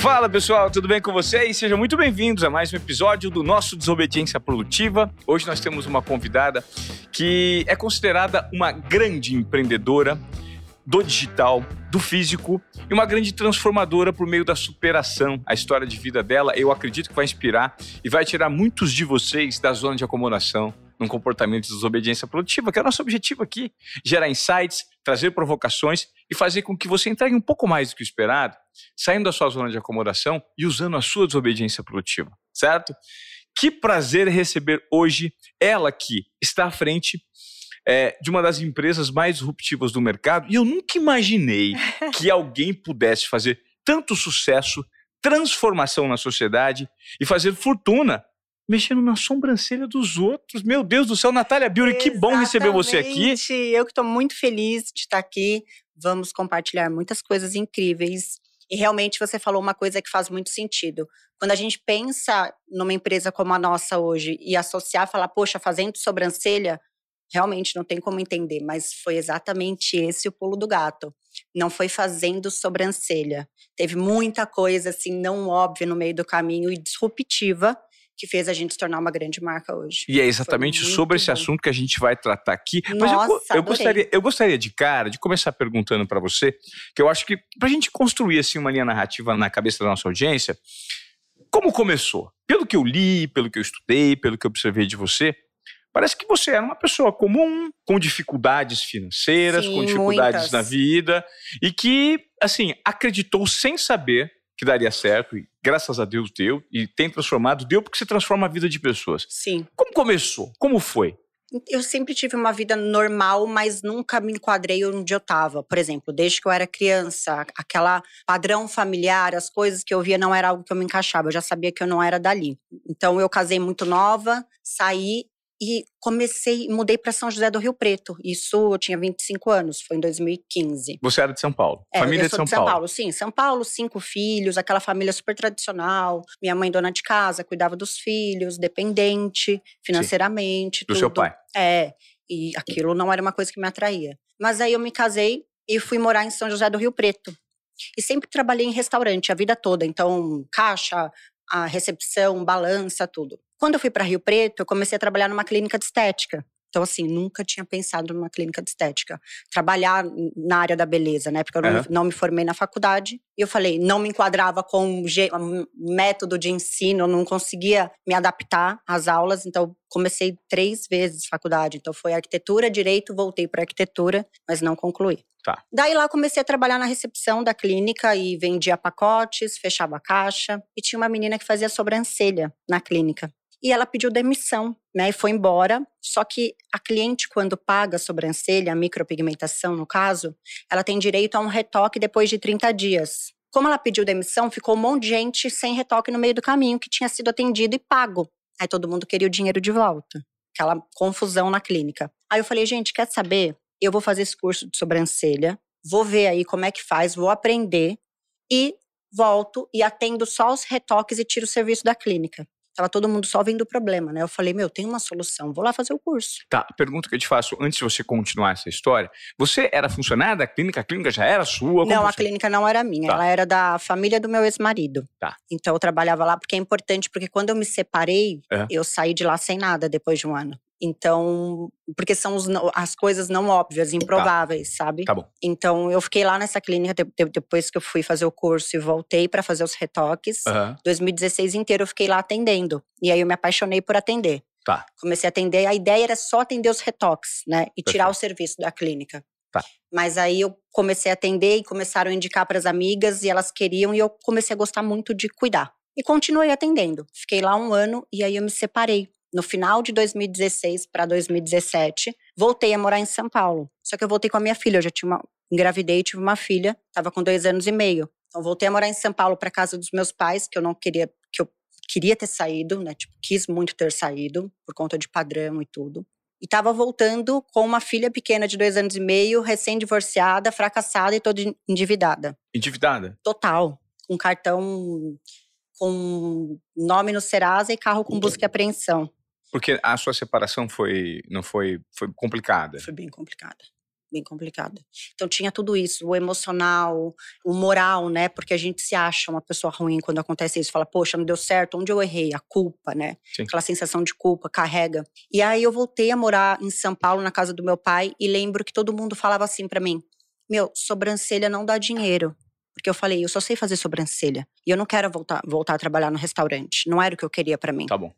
Fala pessoal, tudo bem com vocês? Sejam muito bem-vindos a mais um episódio do nosso Desobediência Produtiva. Hoje nós temos uma convidada que é considerada uma grande empreendedora do digital, do físico e uma grande transformadora por meio da superação. A história de vida dela, eu acredito que vai inspirar e vai tirar muitos de vocês da zona de acomodação num comportamento de desobediência produtiva, que é o nosso objetivo aqui: gerar insights, trazer provocações e fazer com que você entregue um pouco mais do que o esperado, saindo da sua zona de acomodação e usando a sua desobediência produtiva, certo? Que prazer receber hoje ela que está à frente é, de uma das empresas mais disruptivas do mercado e eu nunca imaginei que alguém pudesse fazer tanto sucesso, transformação na sociedade e fazer fortuna mexendo na sobrancelha dos outros. Meu Deus do céu, Natália Biuri, que bom receber você aqui. Eu que estou muito feliz de estar aqui. Vamos compartilhar muitas coisas incríveis. E realmente você falou uma coisa que faz muito sentido. Quando a gente pensa numa empresa como a nossa hoje e associar, falar, poxa, fazendo sobrancelha, realmente não tem como entender, mas foi exatamente esse o pulo do gato. Não foi fazendo sobrancelha. Teve muita coisa assim não óbvia no meio do caminho e disruptiva que fez a gente se tornar uma grande marca hoje. E é exatamente sobre esse bom. assunto que a gente vai tratar aqui. Mas Nossa, eu, eu gostaria, eu gostaria de cara de começar perguntando para você, que eu acho que para a gente construir assim uma linha narrativa na cabeça da nossa audiência, como começou? Pelo que eu li, pelo que eu estudei, pelo que eu observei de você, parece que você era uma pessoa comum, com dificuldades financeiras, Sim, com dificuldades muitas. na vida, e que, assim, acreditou sem saber que daria certo, e graças a Deus deu, e tem transformado, deu porque se transforma a vida de pessoas. Sim. Como começou? Como foi? Eu sempre tive uma vida normal, mas nunca me enquadrei onde eu estava. Por exemplo, desde que eu era criança, aquela padrão familiar, as coisas que eu via não era algo que eu me encaixava. Eu já sabia que eu não era dali. Então eu casei muito nova, saí e comecei, mudei para São José do Rio Preto. Isso eu tinha 25 anos, foi em 2015. Você era de São Paulo? É, família de São, de São Paulo. Paulo. Sim, São Paulo, cinco filhos, aquela família super tradicional. Minha mãe dona de casa, cuidava dos filhos, dependente financeiramente, Sim. Do tudo. seu pai? É, e aquilo não era uma coisa que me atraía. Mas aí eu me casei e fui morar em São José do Rio Preto. E sempre trabalhei em restaurante a vida toda, então caixa, a recepção, balança, tudo. Quando eu fui para Rio Preto, eu comecei a trabalhar numa clínica de estética. Então, assim, nunca tinha pensado numa clínica de estética. Trabalhar na área da beleza, né? Porque eu não, não me formei na faculdade. E eu falei, não me enquadrava com um método de ensino, não conseguia me adaptar às aulas. Então, comecei três vezes faculdade. Então, foi arquitetura, direito, voltei para arquitetura, mas não concluí. Tá. Daí lá comecei a trabalhar na recepção da clínica e vendia pacotes, fechava a caixa. E tinha uma menina que fazia sobrancelha na clínica e ela pediu demissão, né? E foi embora. Só que a cliente, quando paga a sobrancelha, a micropigmentação no caso, ela tem direito a um retoque depois de 30 dias. Como ela pediu demissão, ficou um monte de gente sem retoque no meio do caminho que tinha sido atendido e pago. Aí todo mundo queria o dinheiro de volta. Aquela confusão na clínica. Aí eu falei, gente, quer saber? Eu vou fazer esse curso de sobrancelha, vou ver aí como é que faz, vou aprender e volto e atendo só os retoques e tiro o serviço da clínica. Tava todo mundo só vendo o problema, né? Eu falei, meu, tem uma solução, vou lá fazer o curso. Tá, pergunta que eu te faço antes de você continuar essa história. Você era funcionária da clínica? A clínica já era sua? não, a clínica não era minha, tá. ela era da família do meu ex-marido. Tá. Então eu trabalhava lá porque é importante, porque quando eu me separei, é. eu saí de lá sem nada depois de um ano. Então, porque são os, as coisas não óbvias, tá. improváveis, tá. sabe? Tá bom. Então, eu fiquei lá nessa clínica depois que eu fui fazer o curso e voltei para fazer os retoques. Uhum. 2016 inteiro eu fiquei lá atendendo. E aí eu me apaixonei por atender. Tá. Comecei a atender, a ideia era só atender os retoques, né? E tirar o serviço da clínica. Tá. Mas aí eu comecei a atender e começaram a indicar para as amigas e elas queriam e eu comecei a gostar muito de cuidar. E continuei atendendo. Fiquei lá um ano e aí eu me separei no final de 2016 para 2017, voltei a morar em São Paulo. Só que eu voltei com a minha filha, eu já tinha uma, engravidei, tive uma filha, estava com dois anos e meio. Então voltei a morar em São Paulo para casa dos meus pais, que eu não queria, que eu queria ter saído, né? Tipo, quis muito ter saído por conta de padrão e tudo. E estava voltando com uma filha pequena de dois anos e meio, recém-divorciada, fracassada e toda endividada. Endividada? Total. Com cartão com nome no Serasa e carro com busca e apreensão. Porque a sua separação foi não foi foi complicada. Foi bem complicada. bem complicada. Então tinha tudo isso, o emocional, o moral, né? Porque a gente se acha uma pessoa ruim quando acontece isso. Fala, poxa, não deu certo, onde eu errei? A culpa, né? Sim. Aquela sensação de culpa, carrega. E aí eu voltei a morar em São Paulo, na casa do meu pai, e lembro que todo mundo falava assim para mim: meu, sobrancelha não dá dinheiro. Porque eu falei, eu só sei fazer sobrancelha. E eu não quero voltar, voltar a trabalhar no restaurante. Não era o que eu queria para mim. Tá bom.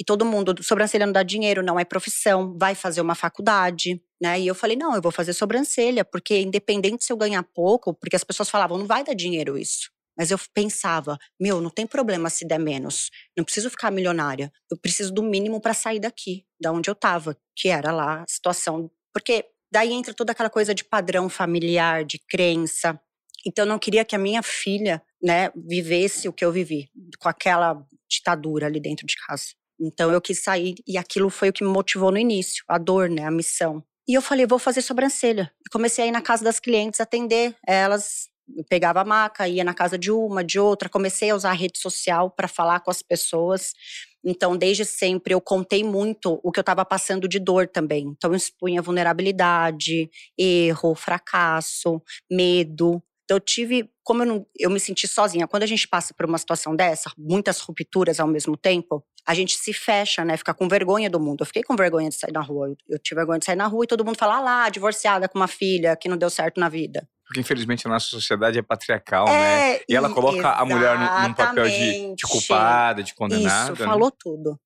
E todo mundo, sobrancelha não dá dinheiro, não é profissão, vai fazer uma faculdade, né? E eu falei, não, eu vou fazer sobrancelha, porque independente se eu ganhar pouco, porque as pessoas falavam, não vai dar dinheiro isso. Mas eu pensava, meu, não tem problema se der menos. Não preciso ficar milionária. Eu preciso do mínimo para sair daqui, da onde eu tava, que era lá a situação. Porque daí entra toda aquela coisa de padrão familiar, de crença. Então eu não queria que a minha filha, né, vivesse o que eu vivi, com aquela ditadura ali dentro de casa. Então eu quis sair e aquilo foi o que me motivou no início, a dor, né, a missão. E eu falei, vou fazer sobrancelha. E comecei a ir na casa das clientes atender elas. pegava a maca, ia na casa de uma, de outra. Comecei a usar a rede social para falar com as pessoas. Então, desde sempre, eu contei muito o que eu estava passando de dor também. Então, eu expunha vulnerabilidade, erro, fracasso, medo. Então, eu tive, como eu, não, eu me senti sozinha, quando a gente passa por uma situação dessa, muitas rupturas ao mesmo tempo, a gente se fecha, né? Fica com vergonha do mundo. Eu fiquei com vergonha de sair na rua. Eu, tive vergonha de sair na rua e todo mundo fala, ah lá, divorciada com uma filha que não deu certo na vida. Porque infelizmente a nossa sociedade é patriarcal, é, né? E ela coloca a mulher num, papel de, de, culpada, de condenada. Isso, né? falou tudo.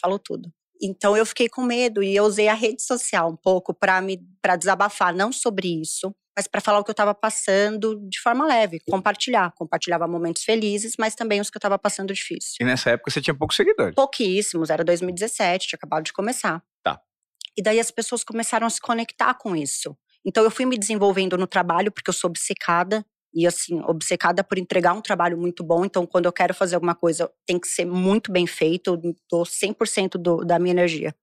Falou tudo. Então eu fiquei com medo e eu usei a rede social um pouco para me para desabafar, não sobre isso, mas para falar o que eu estava passando de forma leve, compartilhar. Compartilhava momentos felizes, mas também os que eu estava passando difícil. E nessa época você tinha poucos seguidores? Pouquíssimos, era 2017, tinha acabado de começar. Tá. E daí as pessoas começaram a se conectar com isso. Então eu fui me desenvolvendo no trabalho, porque eu sou obcecada. E assim, obcecada por entregar um trabalho muito bom. Então, quando eu quero fazer alguma coisa, tem que ser muito bem feito. Eu dou 100% do, da minha energia.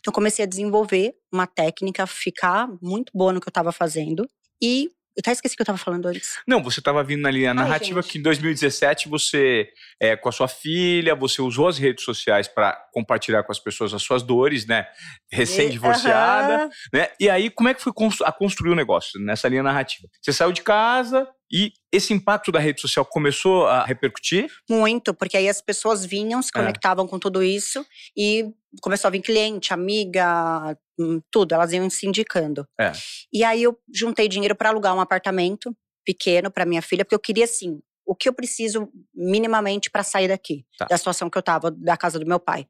Então, comecei a desenvolver uma técnica, ficar muito boa no que eu estava fazendo. E eu até esqueci o que eu estava falando antes. Não, você estava vindo ali a narrativa Ai, que em 2017 você, é, com a sua filha, você usou as redes sociais para compartilhar com as pessoas as suas dores, né? Recém-divorciada, uh -huh. né? E aí, como é que foi a construir o negócio nessa linha narrativa? Você saiu de casa, e esse impacto da rede social começou a repercutir? Muito, porque aí as pessoas vinham, se é. conectavam é. com tudo isso e começou a vir cliente, amiga, hum, tudo, elas iam se indicando. É. E aí eu juntei dinheiro para alugar um apartamento pequeno para minha filha, porque eu queria assim, o que eu preciso minimamente para sair daqui, tá. da situação que eu tava da casa do meu pai.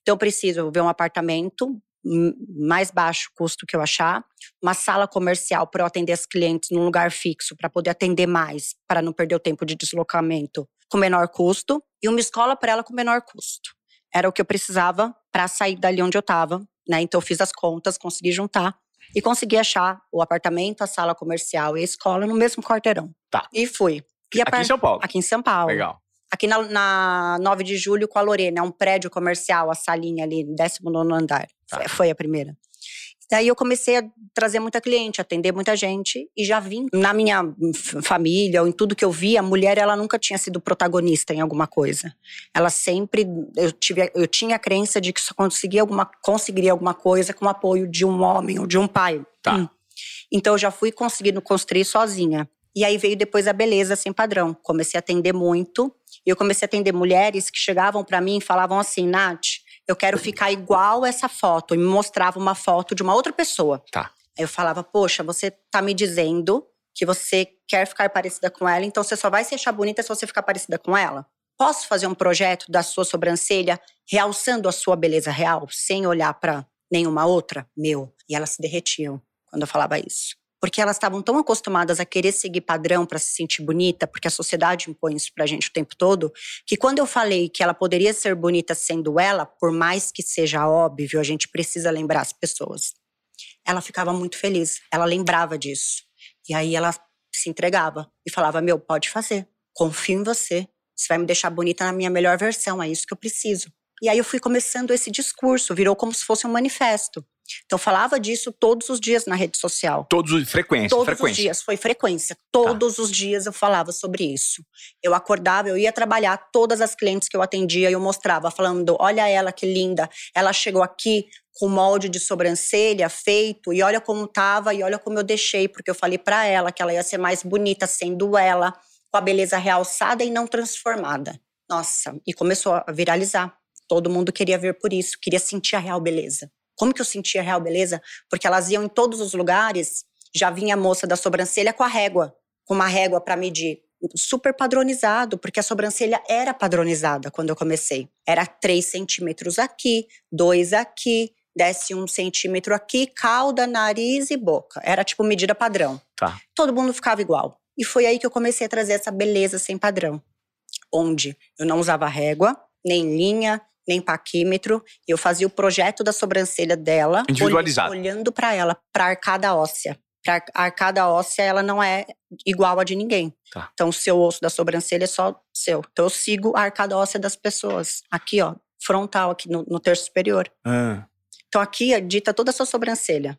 Então eu preciso ver um apartamento mais baixo custo que eu achar, uma sala comercial para eu atender as clientes num lugar fixo, para poder atender mais, para não perder o tempo de deslocamento com menor custo, e uma escola para ela com menor custo. Era o que eu precisava para sair dali onde eu estava, né? Então eu fiz as contas, consegui juntar e consegui achar o apartamento, a sala comercial e a escola no mesmo quarteirão. Tá. E fui. E aqui em São Paulo. Aqui em São Paulo. Legal aqui na, na 9 de julho com a Lorena, é um prédio comercial, a salinha ali, 19 andar. Tá. Foi a primeira. Daí eu comecei a trazer muita cliente, atender muita gente e já vim na minha família ou em tudo que eu vi, a mulher ela nunca tinha sido protagonista em alguma coisa. Ela sempre eu tive eu tinha a crença de que só conseguia alguma conseguiria alguma coisa com o apoio de um homem ou de um pai. Tá. Hum. Então eu já fui conseguindo construir sozinha. E aí veio depois a beleza sem padrão. Comecei a atender muito e eu comecei a atender mulheres que chegavam para mim e falavam assim, Nath, eu quero ficar igual essa foto. E me mostrava uma foto de uma outra pessoa. Tá. Aí eu falava, poxa, você tá me dizendo que você quer ficar parecida com ela, então você só vai se achar bonita se você ficar parecida com ela? Posso fazer um projeto da sua sobrancelha realçando a sua beleza real, sem olhar para nenhuma outra? Meu. E elas se derretiam quando eu falava isso porque elas estavam tão acostumadas a querer seguir padrão para se sentir bonita, porque a sociedade impõe isso pra gente o tempo todo, que quando eu falei que ela poderia ser bonita sendo ela, por mais que seja óbvio, a gente precisa lembrar as pessoas. Ela ficava muito feliz, ela lembrava disso. E aí ela se entregava e falava: Meu, pode fazer, confio em você, você vai me deixar bonita na minha melhor versão, é isso que eu preciso. E aí eu fui começando esse discurso, virou como se fosse um manifesto. Então falava disso todos os dias na rede social. Todos os frequência, todos frequência. os dias, foi frequência. Todos tá. os dias eu falava sobre isso. Eu acordava, eu ia trabalhar, todas as clientes que eu atendia, eu mostrava, falando: olha ela que linda, ela chegou aqui com molde de sobrancelha feito, e olha como tava, e olha como eu deixei, porque eu falei para ela que ela ia ser mais bonita sendo ela, com a beleza realçada e não transformada. Nossa, e começou a viralizar. Todo mundo queria ver por isso, queria sentir a real beleza. Como que eu sentia a real beleza? Porque elas iam em todos os lugares, já vinha a moça da sobrancelha com a régua, com uma régua para medir. Super padronizado, porque a sobrancelha era padronizada quando eu comecei. Era 3 centímetros aqui, 2 aqui, desce um centímetro aqui, cauda, nariz e boca. Era tipo medida padrão. Tá. Todo mundo ficava igual. E foi aí que eu comecei a trazer essa beleza sem padrão. Onde eu não usava régua, nem linha, nem paquímetro. Eu fazia o projeto da sobrancelha dela, individualizado, olhando para ela, para arcada óssea. Pra arcada óssea, ela não é igual a de ninguém. Tá. Então, o seu osso da sobrancelha é só seu. Então, eu sigo a arcada óssea das pessoas. Aqui, ó, frontal, aqui no, no terço superior. Ah. Então, aqui dita toda a sua sobrancelha.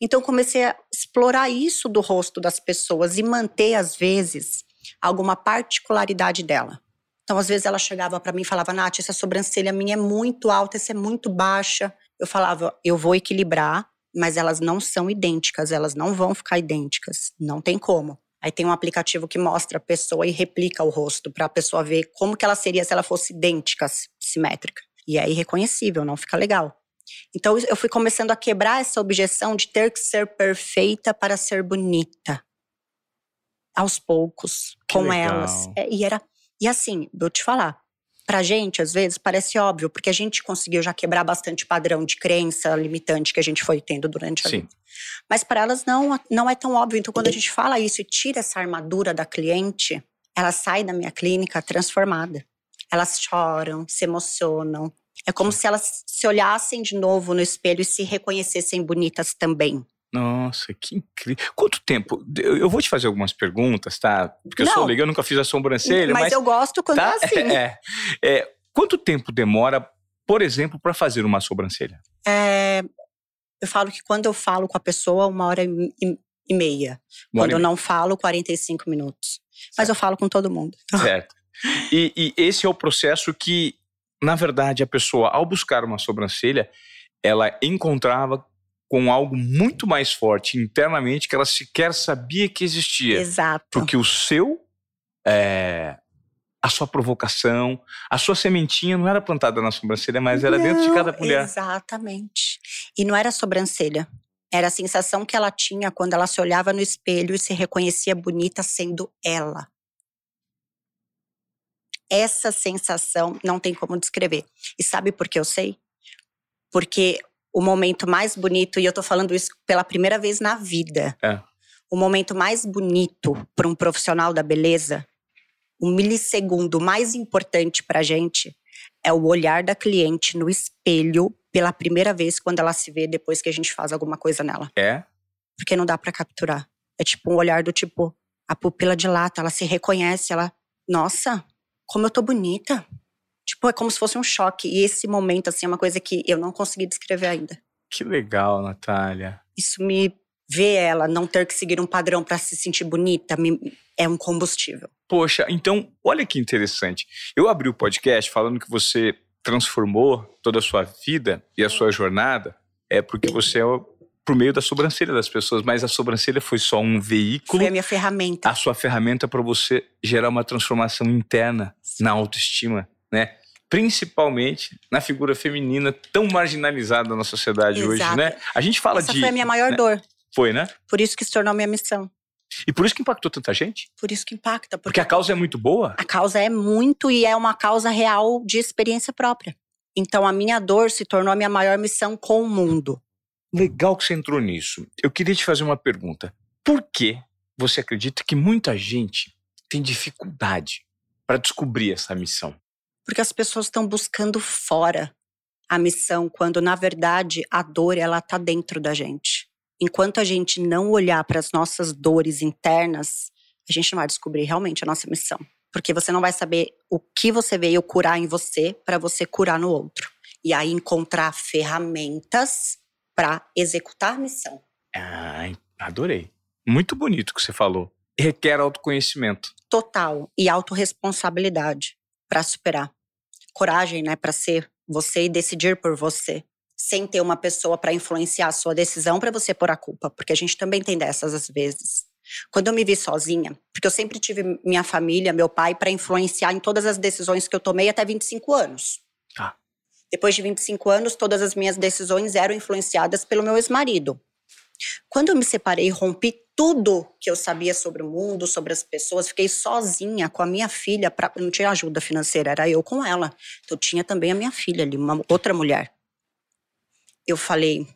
Então, comecei a explorar isso do rosto das pessoas e manter, às vezes, alguma particularidade dela. Então, às vezes, ela chegava para mim e falava: Nath, essa sobrancelha minha é muito alta, essa é muito baixa. Eu falava: eu vou equilibrar, mas elas não são idênticas, elas não vão ficar idênticas. Não tem como. Aí tem um aplicativo que mostra a pessoa e replica o rosto para a pessoa ver como que ela seria se ela fosse idêntica, simétrica. E é irreconhecível, não fica legal. Então eu fui começando a quebrar essa objeção de ter que ser perfeita para ser bonita. Aos poucos, que com legal. elas. É, e era e assim, vou te falar, pra gente, às vezes, parece óbvio, porque a gente conseguiu já quebrar bastante padrão de crença limitante que a gente foi tendo durante a Sim. vida. Mas para elas não, não é tão óbvio. Então, quando a gente fala isso e tira essa armadura da cliente, ela sai da minha clínica transformada. Elas choram, se emocionam. É como se elas se olhassem de novo no espelho e se reconhecessem bonitas também. Nossa, que incrível. Quanto tempo? Eu vou te fazer algumas perguntas, tá? Porque eu sou Não. legal, eu nunca fiz a sobrancelha, mas, mas. eu gosto quando tá? é assim. É, é. Quanto tempo demora, por exemplo, para fazer uma sobrancelha? É, eu falo que quando eu falo com a pessoa, uma hora e, e- meia. Uma quando eu não falo, 45 minutos. Mas eu falo com todo mundo. Certo. E, e esse é o processo que, na verdade, a pessoa, ao buscar uma sobrancelha, ela encontrava com algo muito mais forte internamente que ela sequer sabia que existia. Exato. Porque o seu, é, a sua provocação, a sua sementinha não era plantada na sobrancelha, mas era dentro de cada Não, mulher. Exatamente. E não era sobrancelha. Era a sensação que ela tinha quando ela se olhava no espelho e se reconhecia bonita sendo ela. Essa sensação não tem como descrever. E sabe por que eu sei? Porque o momento mais bonito, e eu tô falando isso pela primeira vez na vida. É. O momento mais bonito para um profissional da beleza, o milissegundo mais importante pra gente é o olhar da cliente no espelho pela primeira vez quando ela se vê depois que a gente faz alguma coisa nela. É? Porque não dá pra capturar. É tipo um olhar do tipo, a pupila dilata, ela se reconhece, ela, nossa, como eu tô bonita. Tipo, é como se fosse um choque. E esse momento, assim, é uma coisa que eu não consegui descrever ainda. Que legal, Natália. Isso me ver ela não ter que seguir um padrão pra se sentir bonita me- é um combustível. Poxa, então, olha que interessante. Eu abri o podcast falando que você transformou toda a sua vida e a sua jornada é porque você é o- por meio da sobrancelha das pessoas, mas a sobrancelha foi só um veículo, Foi a minha ferramenta. a sua ferramenta para você gerar uma transformação interna na autoestima, né? Principalmente na figura feminina tão marginalizada na sociedade hoje, Exato. né? A gente fala Essa de foi a minha maior né? dor. Foi, né? Por isso que se tornou minha missão. E por isso que impactou tanta gente, Por isso que impacta. porque a causa é muito boa. a causa é muito e é uma causa real de experiência própria. Então a minha dor se tornou a minha maior missão com o mundo. Legal que você entrou nisso. Eu queria te fazer uma pergunta. Por que você acredita que muita gente tem dificuldade para descobrir essa missão? Porque as pessoas estão buscando fora a missão, quando na verdade a dor ela tá dentro da gente. Enquanto a gente não olhar para as nossas dores internas, a gente não vai descobrir realmente a nossa missão. Porque você não vai saber o que você veio curar em você para você curar no outro. E aí encontrar ferramentas para executar a missão. Ah, adorei. Muito bonito o que você falou. Requer autoconhecimento. Total. E autorresponsabilidade para superar. Coragem, né, para ser você e decidir por você. Sem ter uma pessoa para influenciar a sua decisão para você pôr a culpa. Porque a gente também tem dessas às vezes. Quando eu me vi sozinha, porque eu sempre tive minha família, meu pai, para influenciar em todas as decisões que eu tomei até 25 anos. Tá. Depois de 25 anos, todas as minhas decisões eram influenciadas pelo meu ex-marido. Quando eu me separei, rompi tudo que eu sabia sobre o mundo, sobre as pessoas, fiquei sozinha com a minha filha, pra, não tinha ajuda financeira, era eu com ela. Então tinha também a minha filha ali, uma outra mulher. Eu falei,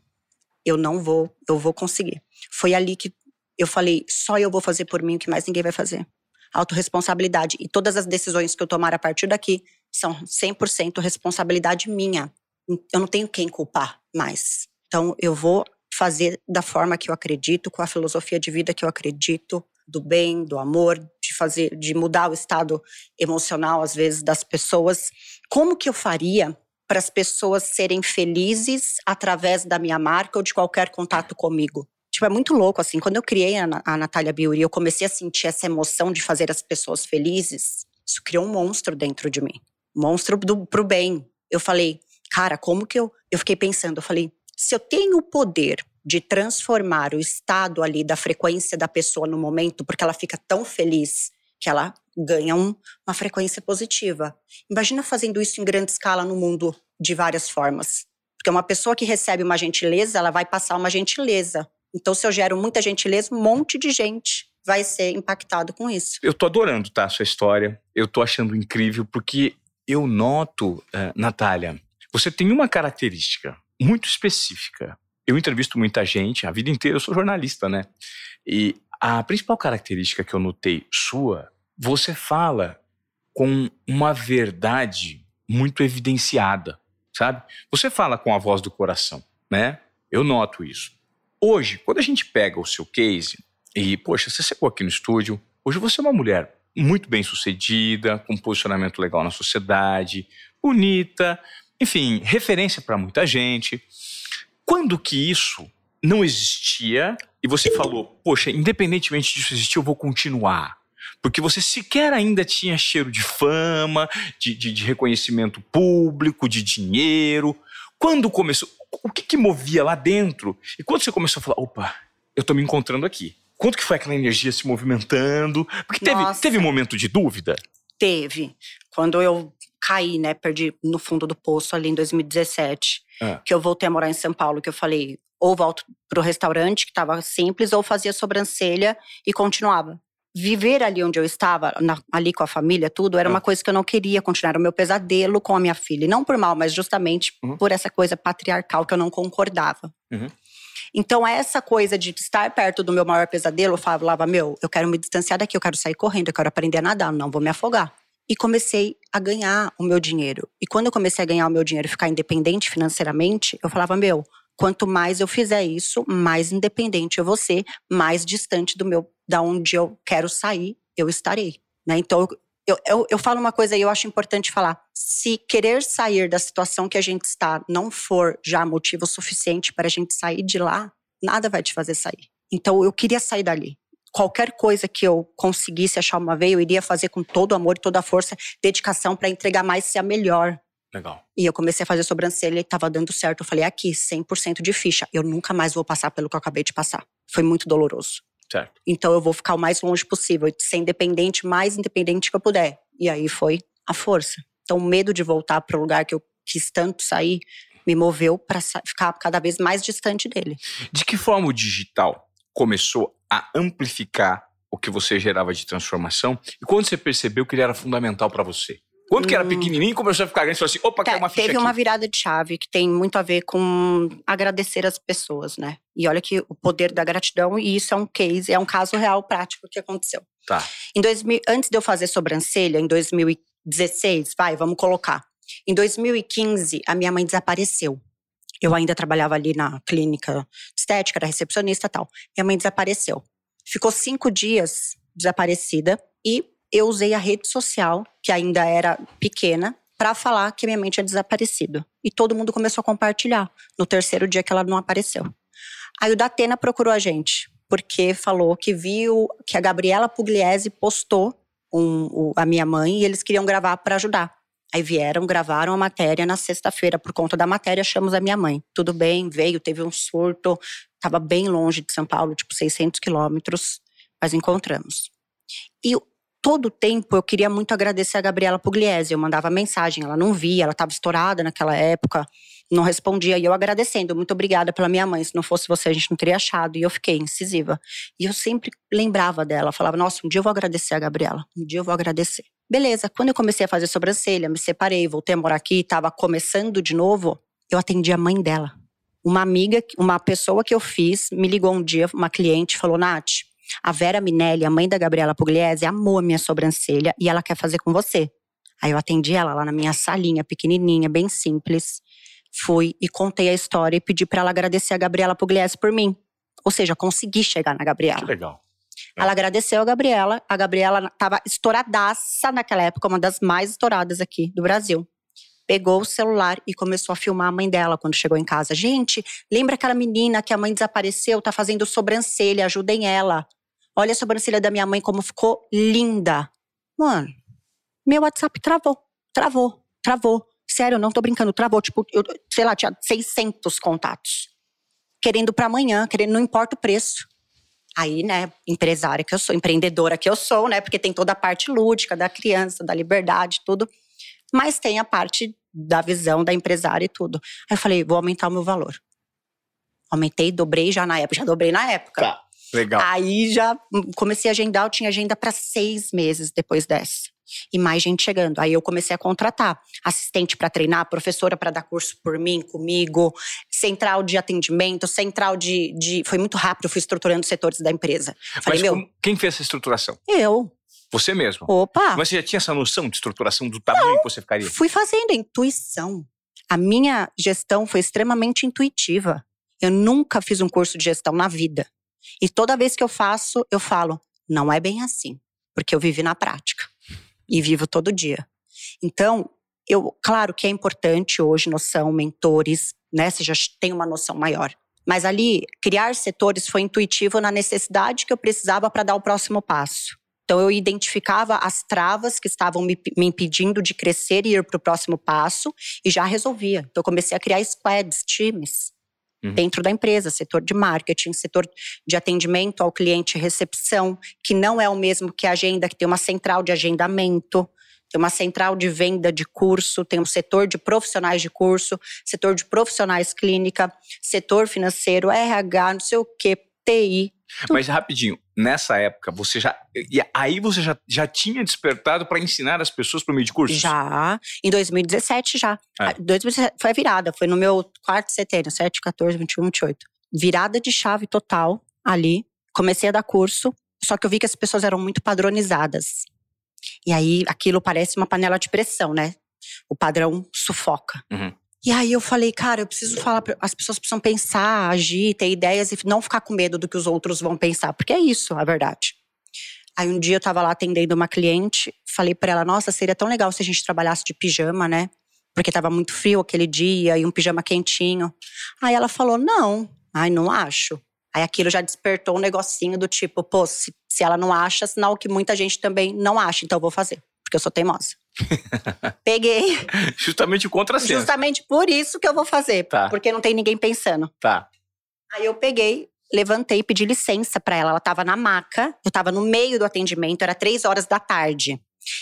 eu não vou, eu vou conseguir. Foi ali que eu falei, só eu vou fazer por mim o que mais ninguém vai fazer. Autoresponsabilidade. E todas as decisões que eu tomar a partir daqui são 100% responsabilidade minha. Eu não tenho quem culpar mais. Então eu vou fazer da forma que eu acredito, com a filosofia de vida que eu acredito, do bem, do amor, de fazer, de mudar o estado emocional às vezes das pessoas. Como que eu faria para as pessoas serem felizes através da minha marca ou de qualquer contato comigo? Tipo, é muito louco, assim. Quando eu criei a, a Natália Biuri, eu comecei a sentir essa emoção de fazer as pessoas felizes. Isso criou um monstro dentro de mim. Monstro do, pro bem. Eu falei, cara, como que eu. Eu fiquei pensando, eu falei, se eu tenho o poder de transformar o estado ali da frequência da pessoa no momento, porque ela fica tão feliz que ela ganha um, uma frequência positiva. Imagina fazendo isso em grande escala no mundo de várias formas. Porque uma pessoa que recebe uma gentileza, ela vai passar uma gentileza. Então, se eu gero muita gentileza, um monte de gente vai ser impactado com isso. Eu tô adorando, tá, a sua história. Eu tô achando incrível, porque eu noto, uh, Natália, você tem uma característica muito específica. Eu entrevisto muita gente, a vida inteira eu sou jornalista, né? E a principal característica que eu notei sua, você fala com uma verdade muito evidenciada, sabe? Você fala com a voz do coração, né? Eu noto isso. Hoje, quando a gente pega o seu case e, poxa, você chegou aqui no estúdio, hoje você é uma mulher muito bem sucedida, com posicionamento legal na sociedade, bonita, enfim, referência para muita gente. Quando que isso não existia e você falou, poxa, independentemente disso existir, eu vou continuar? Porque você sequer ainda tinha cheiro de fama, de, de, de reconhecimento público, de dinheiro. Quando começou, o que, que movia lá dentro? E quando você começou a falar, opa, eu tô me encontrando aqui. Quanto que foi aquela energia se movimentando? Porque teve, teve um momento de dúvida? Teve. Quando eu caí, né? Perdi no fundo do poço ali em 2017. É. Que eu voltei a morar em São Paulo, que eu falei, ou volto pro restaurante, que tava simples, ou fazia sobrancelha e continuava. Viver ali onde eu estava, na, ali com a família, tudo, era é. uma coisa que eu não queria continuar. Era o meu pesadelo com a minha filha. E não por mal, mas justamente uhum. por essa coisa patriarcal que eu não concordava. Uhum. Então, essa coisa de estar perto do meu maior pesadelo, eu falava, meu, eu quero me distanciar daqui, eu quero sair correndo, eu quero aprender a nadar, não vou me afogar e comecei a ganhar o meu dinheiro. E quando eu comecei a ganhar o meu dinheiro e ficar independente financeiramente, eu falava, meu, quanto mais eu fizer isso, mais independente eu vou ser, mais distante do meu, da onde eu quero sair, eu estarei. Né? Então, eu, eu, eu falo uma coisa e eu acho importante falar. Se querer sair da situação que a gente está não for já motivo suficiente para a gente sair de lá, nada vai te fazer sair. Então, eu queria sair dali qualquer coisa que eu conseguisse achar uma veia, eu iria fazer com todo o amor e toda a força, dedicação para entregar mais ser a melhor. Legal. E eu comecei a fazer sobrancelha e tava dando certo. Eu falei, aqui, 100% de ficha. Eu nunca mais vou passar pelo que eu acabei de passar. Foi muito doloroso. Certo. Então eu vou ficar o mais longe possível, ser independente, mais independente que eu puder. E aí foi a força. Então o medo de voltar para o lugar que eu quis tanto sair me moveu para ficar cada vez mais distante dele. De que forma o digital começou a amplificar o que você gerava de transformação? E quando você percebeu que ele era fundamental para você? Quando que era hum. pequenininho começou a ficar grande, você falou assim, opa, tá, quer uma ficha Teve aqui. uma virada de chave que tem muito a ver com agradecer as pessoas, né? E olha que o poder da gratidão, e isso é um case, é um caso real, prático que aconteceu. Tá. Em 2000, antes de eu fazer sobrancelha, em 2016, vai, vamos colocar. Em 2015, a minha mãe desapareceu. Eu ainda trabalhava ali na clínica estética, era recepcionista tal. Minha mãe desapareceu. Ficou cinco dias desaparecida e eu usei a rede social, que ainda era pequena, para falar que minha mãe tinha desaparecido. E todo mundo começou a compartilhar no terceiro dia que ela não apareceu. Aí o Datena procurou a gente, porque falou que viu que a Gabriela Pugliese postou um, o, a minha mãe e eles queriam gravar para ajudar. Aí vieram, gravaram a matéria na sexta-feira. Por conta da matéria, achamos a minha mãe. Tudo bem, veio, teve um surto. Estava bem longe de São Paulo, tipo 600 quilômetros, mas encontramos. E todo o tempo eu queria muito agradecer a Gabriela Pugliese. Eu mandava mensagem, ela não via, ela estava estourada naquela época, não respondia. E eu agradecendo, muito obrigada pela minha mãe. Se não fosse você, a gente não teria achado. E eu fiquei incisiva. E eu sempre lembrava dela, falava: nossa, um dia eu vou agradecer a Gabriela, um dia eu vou agradecer. Beleza, quando eu comecei a fazer sobrancelha, me separei, voltei a morar aqui, estava começando de novo, eu atendi a mãe dela. Uma amiga, uma pessoa que eu fiz, me ligou um dia, uma cliente, falou: Nath, a Vera Minelli, a mãe da Gabriela Pugliese, amou a minha sobrancelha e ela quer fazer com você. Aí eu atendi ela lá na minha salinha, pequenininha, bem simples. Fui e contei a história e pedi para ela agradecer a Gabriela Pugliese por mim. Ou seja, consegui chegar na Gabriela. Que legal. Ela é. agradeceu a Gabriela. A Gabriela estava estouradaça naquela época, uma das mais estouradas aqui do Brasil. Pegou o celular e começou a filmar a mãe dela quando chegou em casa. Gente, lembra aquela menina que a mãe desapareceu, tá fazendo sobrancelha, ajudem ela. Olha a sobrancelha da minha mãe como ficou linda. Mano, meu WhatsApp travou, travou, travou. Sério, não tô brincando, travou. Tipo, eu, sei lá, tinha 600 contatos. Querendo para amanhã, querendo, não importa o preço. Aí, né, empresária que eu sou, empreendedora que eu sou, né, porque tem toda a parte lúdica da criança, da liberdade, tudo. Mas tem a parte da visão da empresária e tudo. Aí eu falei, vou aumentar o meu valor. Aumentei, dobrei já na época, já dobrei na época. Tá. Legal. Aí já comecei a agendar, eu tinha agenda para seis meses depois dessa. E mais gente chegando. Aí eu comecei a contratar assistente para treinar, professora para dar curso por mim, comigo, central de atendimento, central de, de. Foi muito rápido, eu fui estruturando os setores da empresa. Falei, Mas meu, quem fez essa estruturação? Eu. Você mesmo? Opa! Mas você já tinha essa noção de estruturação do tamanho Não, que você ficaria? Fui fazendo, intuição. A minha gestão foi extremamente intuitiva. Eu nunca fiz um curso de gestão na vida. E toda vez que eu faço, eu falo, não é bem assim, porque eu vivi na prática e vivo todo dia. Então, eu, claro que é importante hoje noção, mentores, né? Você já tem uma noção maior. Mas ali, criar setores foi intuitivo na necessidade que eu precisava para dar o próximo passo. Então, eu identificava as travas que estavam me, me impedindo de crescer e ir para o próximo passo e já resolvia. Então, eu comecei a criar squads, times uhum. dentro da empresa, setor de marketing, setor de atendimento ao cliente, recepção, que não é o mesmo que a agenda, que tem uma central de agendamento, tem uma central de venda de curso, tem um setor de profissionais de curso, setor de profissionais clínica, setor financeiro, RH, não sei o que, TI. Mas rapidinho, nessa época, você já. Aí você já, já tinha despertado para ensinar as pessoas por meio de cursos? Já. Em 2017 já. É. 2017 foi a virada, foi no meu quarto setembro, 7, 14, 21, 28. Virada de chave total ali. Comecei a dar curso, só que eu vi que as pessoas eram muito padronizadas. E aí aquilo parece uma panela de pressão, né? O padrão sufoca. Uhum. E aí eu falei, cara, eu preciso falar, as pessoas precisam pensar, agir, ter ideias e não ficar com medo do que os outros vão pensar, porque é isso, a verdade. Aí um dia eu tava lá atendendo uma cliente, falei para ela, nossa, seria tão legal se a gente trabalhasse de pijama, né? Porque tava muito frio aquele dia e um pijama quentinho. Aí ela falou, não, ai, não acho. Aí aquilo já despertou um negocinho do tipo, pô, se, se ela não acha, sinal que muita gente também não acha, então eu vou fazer, porque eu sou teimosa. Peguei. Justamente o contrassenso. Justamente por isso que eu vou fazer. Tá. Porque não tem ninguém pensando. Tá. Aí eu peguei, levantei e pedi licença para ela. Ela tava na maca, eu tava no meio do atendimento, era três horas da tarde.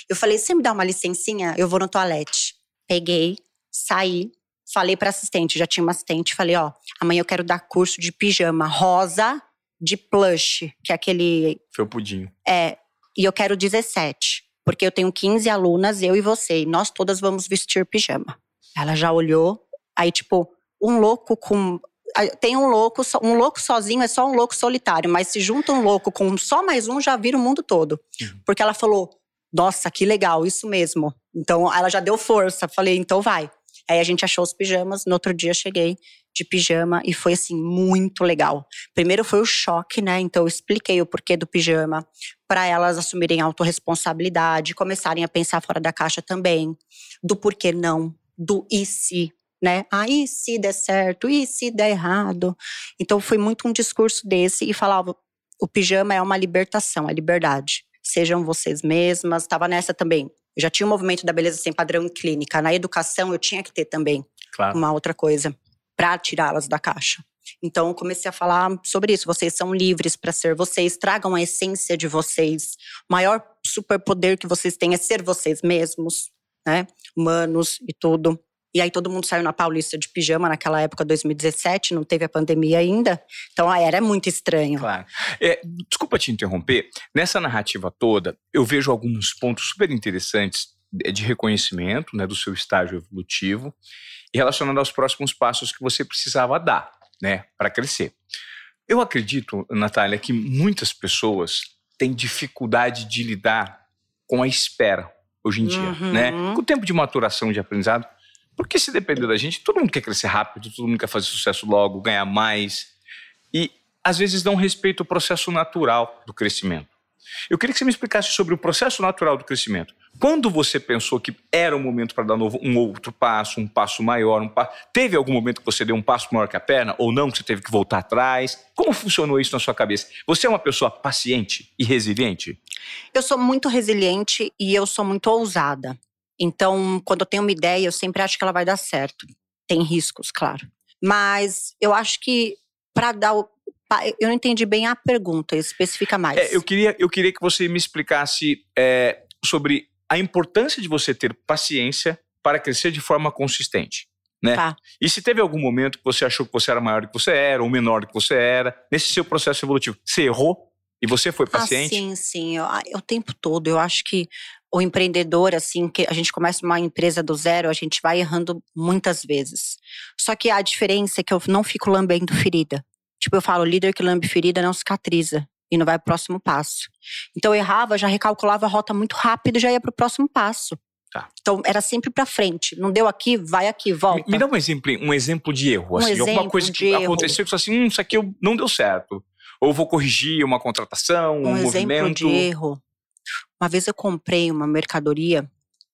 Eu falei: você me dá uma licencinha? Eu vou no toalete. Peguei, saí, falei pra assistente, já tinha uma assistente, falei: ó, amanhã eu quero dar curso de pijama rosa de plush, que é aquele. Felpudinho. É, e eu quero 17 porque eu tenho 15 alunas, eu e você, e nós todas vamos vestir pijama. Ela já olhou, aí tipo, um louco com tem um louco, um louco sozinho é só um louco solitário, mas se junta um louco com só mais um, já vira o mundo todo. Uhum. Porque ela falou: "Nossa, que legal, isso mesmo". Então ela já deu força. Falei: "Então vai". Aí a gente achou os pijamas, no outro dia cheguei de pijama e foi assim muito legal. Primeiro foi o choque, né? Então eu expliquei o porquê do pijama para elas assumirem autorresponsabilidade, começarem a pensar fora da caixa também, do porquê não, do e se, né? Ah, e se der certo? E se der errado? Então foi muito um discurso desse e falava o pijama é uma libertação, é liberdade. Sejam vocês mesmas. Estava nessa também. Eu já tinha o movimento da beleza sem padrão em clínica. Na educação eu tinha que ter também claro. uma outra coisa para tirá-las da caixa. Então eu comecei a falar sobre isso. Vocês são livres para ser vocês, tragam a essência de vocês. O maior superpoder que vocês têm é ser vocês mesmos, né? Humanos e tudo. E aí todo mundo saiu na Paulista de pijama naquela época, 2017, não teve a pandemia ainda. Então era muito estranho. Claro. É, desculpa te interromper. Nessa narrativa toda, eu vejo alguns pontos super interessantes de reconhecimento né, do seu estágio evolutivo e relacionado aos próximos passos que você precisava dar né, para crescer. Eu acredito, Natália, que muitas pessoas têm dificuldade de lidar com a espera hoje em dia, uhum. né? Com o tempo de maturação de aprendizado porque se depender da gente, todo mundo quer crescer rápido, todo mundo quer fazer sucesso logo, ganhar mais. E às vezes não respeita o processo natural do crescimento. Eu queria que você me explicasse sobre o processo natural do crescimento. Quando você pensou que era o momento para dar um outro passo, um passo maior, um teve algum momento que você deu um passo maior que a perna ou não, que você teve que voltar atrás? Como funcionou isso na sua cabeça? Você é uma pessoa paciente e resiliente? Eu sou muito resiliente e eu sou muito ousada. Então, quando eu tenho uma ideia, eu sempre acho que ela vai dar certo. Tem riscos, claro. Mas eu acho que para dar. Eu não entendi bem a pergunta, especifica mais. É, eu, queria, eu queria que você me explicasse é, sobre a importância de você ter paciência para crescer de forma consistente. Né? Tá. E se teve algum momento que você achou que você era maior do que você era, ou menor do que você era, nesse seu processo evolutivo, você errou e você foi paciente? Ah, sim, sim. Eu, o tempo todo. Eu acho que o empreendedor, assim, que a gente começa uma empresa do zero, a gente vai errando muitas vezes. Só que a diferença é que eu não fico lambendo ferida. Tipo, eu falo, líder que lambe ferida não cicatriza e não vai pro próximo passo. Então eu errava, já recalculava a rota muito rápido e já ia pro próximo passo. Tá. Então era sempre para frente. Não deu aqui, vai aqui, volta. Me, me dá um exemplo, um exemplo de erro, um assim, exemplo alguma coisa que erro. aconteceu que assim, hum, isso aqui não deu certo. Ou vou corrigir uma contratação, um, um movimento. exemplo de erro. Uma vez eu comprei uma mercadoria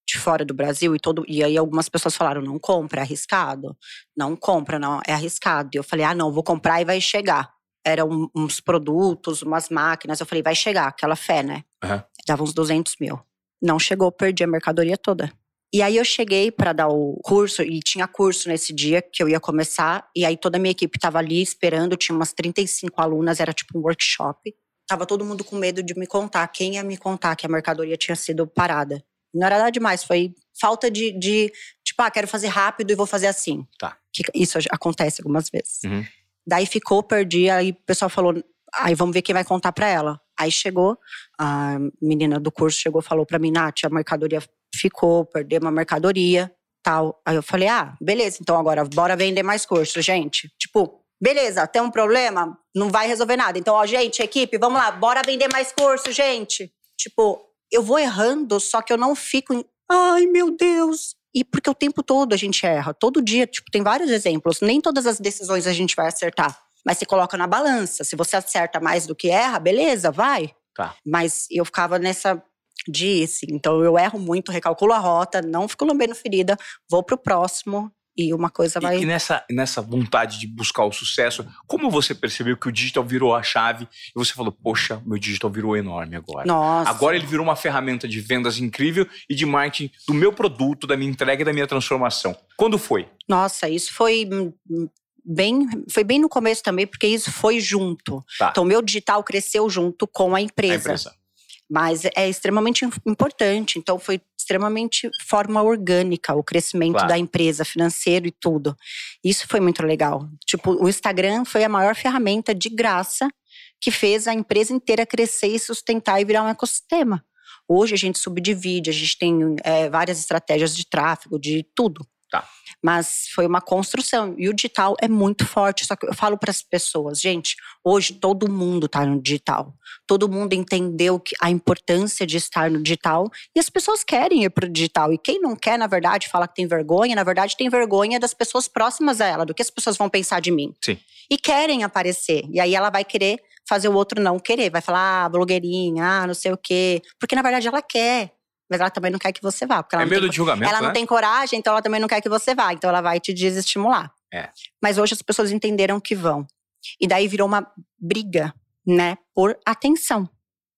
de fora do Brasil e todo e aí algumas pessoas falaram não compra, é arriscado. Não compra, não, é arriscado. E eu falei: "Ah, não, vou comprar e vai chegar". Eram uns produtos, umas máquinas. Eu falei: "Vai chegar", aquela fé, né? Uhum. Dava uns 200 mil. Não chegou, perdi a mercadoria toda. E aí eu cheguei para dar o curso e tinha curso nesse dia que eu ia começar e aí toda a minha equipe estava ali esperando, tinha umas 35 alunas, era tipo um workshop. Tava todo mundo com medo de me contar, quem ia me contar que a mercadoria tinha sido parada. Não era nada demais, foi falta de, de tipo, ah, quero fazer rápido e vou fazer assim. Tá. Que isso acontece algumas vezes. Uhum. Daí ficou, perdi, aí o pessoal falou, aí vamos ver quem vai contar para ela. Aí chegou, a menina do curso chegou falou para mim, Nath, a mercadoria ficou, perdemos a mercadoria, tal. Aí eu falei, ah, beleza, então agora bora vender mais curso, gente. Tipo, Beleza, tem um problema? Não vai resolver nada. Então, ó, gente, equipe, vamos lá, bora vender mais curso, gente. Tipo, eu vou errando, só que eu não fico em. Ai, meu Deus! E porque o tempo todo a gente erra. Todo dia, tipo, tem vários exemplos. Nem todas as decisões a gente vai acertar. Mas você coloca na balança. Se você acerta mais do que erra, beleza, vai. Tá. Mas eu ficava nessa de assim, então eu erro muito, recalculo a rota, não fico lambendo ferida, vou pro próximo e uma coisa vai. E, e, nessa, nessa vontade de buscar o sucesso, como você percebeu que o digital virou a chave e você falou, poxa, meu digital virou enorme agora. Nossa. Agora ele virou uma ferramenta de vendas incrível e de marketing do meu produto, da minha entrega e da minha transformação. Quando foi? Nossa, isso foi bem, foi bem no começo também, porque isso foi junto. Tá. Então, meu digital cresceu junto com a empresa. A empresa. Mas é extremamente importante. Então, foi extremamente forma orgânica o crescimento Claro. da empresa, financeiro e tudo. Isso foi muito legal. Tipo, o Instagram foi a maior ferramenta de graça que fez a empresa inteira crescer e sustentar e virar um ecossistema. Hoje a gente subdivide, a gente tem é, várias estratégias de tráfego, de tudo. Tá. Mas foi uma construção. E o digital é muito forte. Só que eu falo para as pessoas, gente, hoje todo mundo está no digital. Todo mundo entendeu que a importância de estar no digital. E as pessoas querem ir para o digital. E quem não quer, na verdade, fala que tem vergonha, na verdade, tem vergonha das pessoas próximas a ela, do que as pessoas vão pensar de mim. Sim. E querem aparecer. E aí ela vai querer fazer o outro não querer. Vai falar, ah, blogueirinha, ah, não sei o quê. Porque na verdade ela quer. Mas ela também não quer que você vá. Porque ela É medo tem, de julgamento, ela né? não tem coragem, então ela também não quer que você vá. Então ela vai te desestimular. É. Mas hoje as pessoas entenderam que vão. E daí virou uma briga, né, por atenção.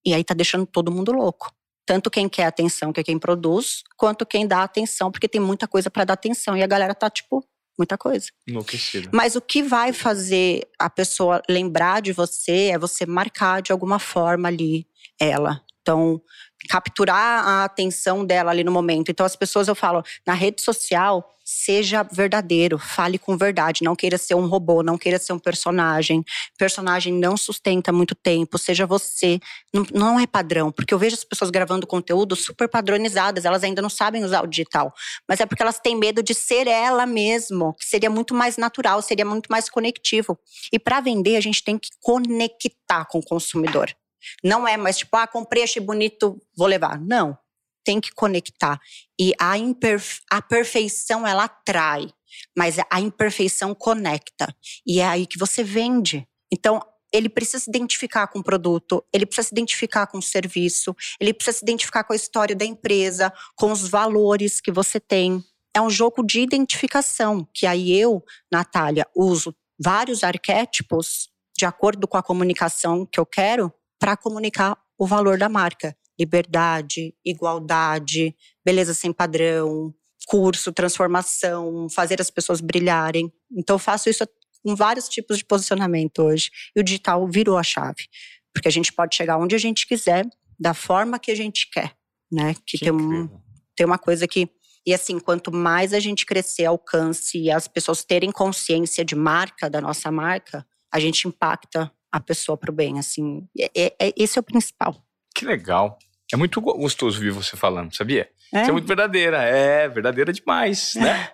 E aí tá deixando todo mundo louco. Tanto quem quer atenção, que é quem produz, quanto quem dá atenção, porque tem muita coisa para dar atenção. E a galera tá, tipo, muita coisa. Enlouquecido. Mas o que vai fazer a pessoa lembrar de você é você marcar de alguma forma ali ela. Então, capturar a atenção dela ali no momento. Então, as pessoas, eu falo, na rede social, seja verdadeiro, fale com verdade. Não queira ser um robô, não queira ser um personagem. Personagem não sustenta muito tempo, seja você. Não, não é padrão, porque eu vejo as pessoas gravando conteúdo super padronizadas, elas ainda não sabem usar o digital. Mas é porque elas têm medo de ser ela mesmo, que seria muito mais natural, seria muito mais conectivo. E para vender, a gente tem que conectar com o consumidor. Não é mais tipo, ah, comprei, achei bonito, vou levar. Não. Tem que conectar. E a, imperfe a perfeição, ela atrai. Mas a imperfeição conecta. E é aí que você vende. Então, ele precisa se identificar com o produto, ele precisa se identificar com o serviço, ele precisa se identificar com a história da empresa, com os valores que você tem. É um jogo de identificação, que aí eu, Natália, uso vários arquétipos de acordo com a comunicação que eu quero para comunicar o valor da marca. Liberdade, igualdade, beleza sem padrão, curso, transformação, fazer as pessoas brilharem. Então eu faço isso com vários tipos de posicionamento hoje. E o digital virou a chave. Porque a gente pode chegar onde a gente quiser, da forma que a gente quer. Né? Que, Que tem, um, tem uma coisa que. E assim, quanto mais a gente crescer, alcance e as pessoas terem consciência de marca, da nossa marca, a gente impacta a pessoa pro bem. Assim, é, é- é- esse é o principal. Que legal. É muito go- gostoso ouvir você falando, sabia? É? Você é muito verdadeira. É, verdadeira demais, né?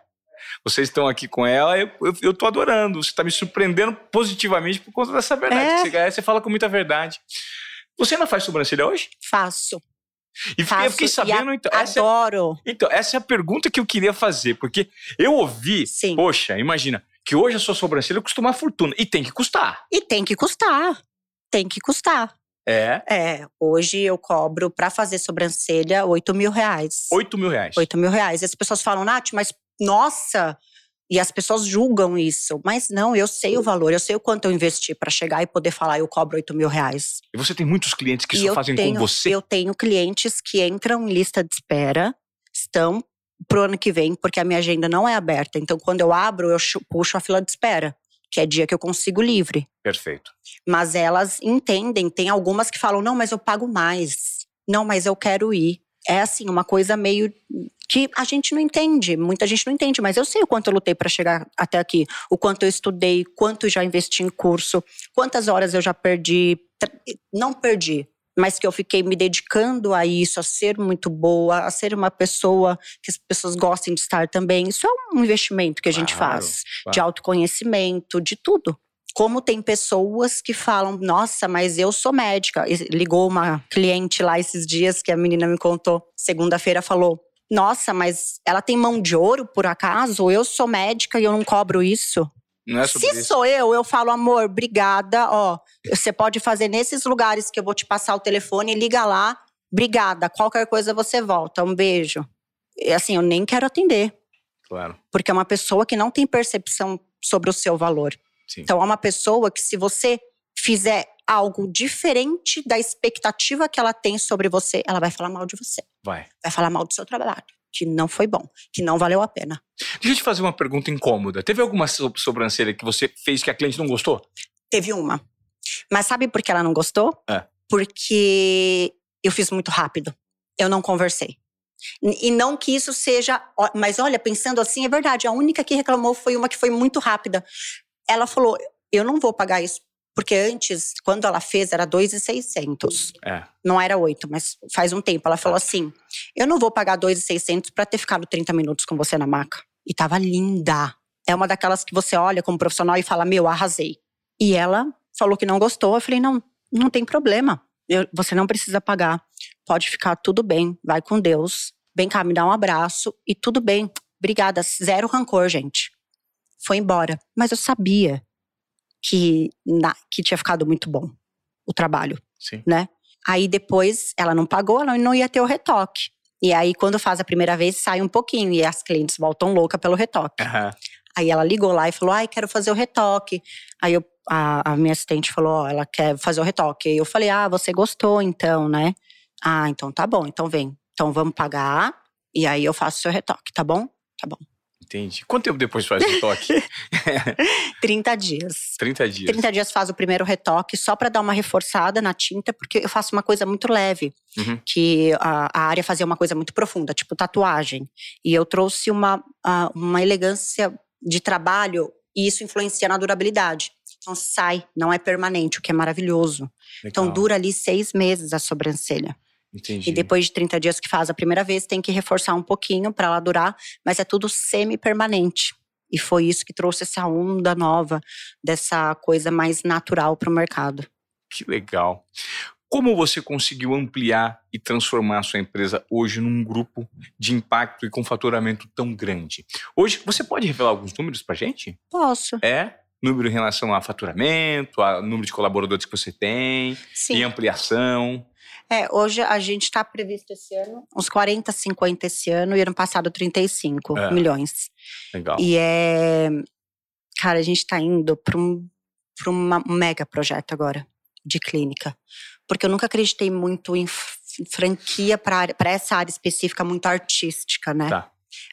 Vocês estão aqui com ela, eu, eu, eu tô adorando. Você tá me surpreendendo positivamente por conta dessa verdade. É. que Você, você fala com muita verdade. Você ainda faz sobrancelha hoje? Faço. E fiquei- faço eu fiquei sabendo, a- então. Essa, é- adoro. então, essa é a pergunta que eu queria fazer, porque eu ouvi, Sim. poxa, imagina, que hoje a sua sobrancelha custa uma fortuna. E tem que custar. E tem que custar. Tem que custar. É. É, hoje eu cobro pra fazer sobrancelha 8 mil reais. 8 mil reais. 8 mil reais. E as pessoas falam, Nath, mas nossa! E as pessoas julgam isso. Mas não, eu sei o valor, eu sei o quanto eu investi pra chegar e poder falar, eu cobro 8 mil reais. E você tem muitos clientes que e só fazem tenho, com você? Eu tenho clientes que entram em lista de espera, estão pro ano que vem, porque a minha agenda não é aberta. Então, quando eu abro, eu puxo a fila de espera, que é dia que eu consigo livre. Perfeito. Mas elas entendem, tem algumas que falam: não, mas eu pago mais. Não, mas eu quero ir. É assim, uma coisa meio que a gente não entende, muita gente não entende, mas eu sei o quanto eu lutei para chegar até aqui, o quanto eu estudei, quanto já investi em curso, quantas horas eu já perdi, não perdi, mas que eu fiquei me dedicando a isso, a ser muito boa, a ser uma pessoa que as pessoas gostem de estar também. Isso é um investimento que a gente Claro, faz, claro. de autoconhecimento, de tudo. Como tem pessoas que falam, nossa, mas eu sou médica. E Ligou uma cliente lá esses dias que a menina me contou, segunda-feira falou: Nossa, mas ela tem mão de ouro por acaso? Eu sou médica e eu não cobro isso. É Se isso. sou eu, eu falo, amor, obrigada. Ó, você pode fazer nesses lugares que eu vou te passar o telefone, liga lá. Obrigada. Qualquer coisa você volta. Um beijo. E assim, eu nem quero atender Claro. porque é uma pessoa que não tem percepção sobre o seu valor. Sim. Então, é uma pessoa que, se você fizer algo diferente da expectativa que ela tem sobre você, ela vai falar mal de você. Vai. Vai falar mal do seu trabalho, que não foi bom, que não valeu a pena. Deixa eu te fazer uma pergunta incômoda. Teve alguma so- sobrancelha que você fez que a cliente não gostou? Teve uma. Mas sabe por que ela não gostou? É. Porque eu fiz muito rápido. Eu não conversei. E não que isso seja. Mas olha, pensando assim, é verdade. A única que reclamou foi uma que foi muito rápida. Ela falou: eu não vou pagar isso. Porque antes, quando ela fez, era 2,600. É. Não era 8, mas faz um tempo. Ela falou assim: eu não vou pagar 2,600 para ter ficado 30 minutos com você na maca. E tava linda. É uma daquelas que você olha como profissional e fala: Meu, arrasei. E ela falou que não gostou. Eu falei: Não, não tem problema. Eu, você não precisa pagar. Pode ficar tudo bem. Vai com Deus. Vem cá, me dá um abraço e tudo bem. Obrigada. Zero rancor, gente. Foi embora. Mas eu sabia que, na, que tinha ficado muito bom o trabalho. Sim. Né? Aí depois ela não pagou, ela não ia ter o retoque. E aí, quando faz a primeira vez, sai um pouquinho e as clientes voltam louca pelo retoque. Aham. Aí ela ligou lá e falou: Ai, quero fazer o retoque. Aí eu, a, a minha assistente falou: Ó, ela quer fazer o retoque. Aí eu falei: Ah, você gostou então, né? Ah, então tá bom, então vem. Então vamos pagar e aí eu faço o seu retoque, tá bom? Tá bom. Entendi. Quanto tempo depois faz o toque? 30 dias. 30 dias. 30 dias faz o primeiro retoque só pra dar uma reforçada na tinta, porque eu faço uma coisa muito leve. Uhum. Que a, a área fazia uma coisa muito profunda, tipo tatuagem. E eu trouxe uma, a- uma elegância de trabalho e isso influencia na durabilidade. Então sai, não é permanente, o que é maravilhoso. Então Legal. dura ali seis meses a sobrancelha. Entendi. E depois de 30 dias que faz a primeira vez, tem que reforçar um pouquinho para ela durar, mas é tudo semi-permanente. E foi isso que trouxe essa onda nova, dessa coisa mais natural para o mercado. Que legal. Como você conseguiu ampliar e transformar a sua empresa hoje num grupo de impacto e com faturamento tão grande? Hoje, você pode revelar alguns números pra gente? Posso. É? Número em relação a faturamento, a número de colaboradores que você tem, Sim. e ampliação. É, hoje a gente está previsto esse ano uns 40, 50 esse ano, e ano passado 35 É. milhões. Legal. E é. Cara, a gente está indo para um, pra uma- um mega projeto agora de clínica. Porque eu nunca acreditei muito em franquia para essa área específica muito artística, né? Tá.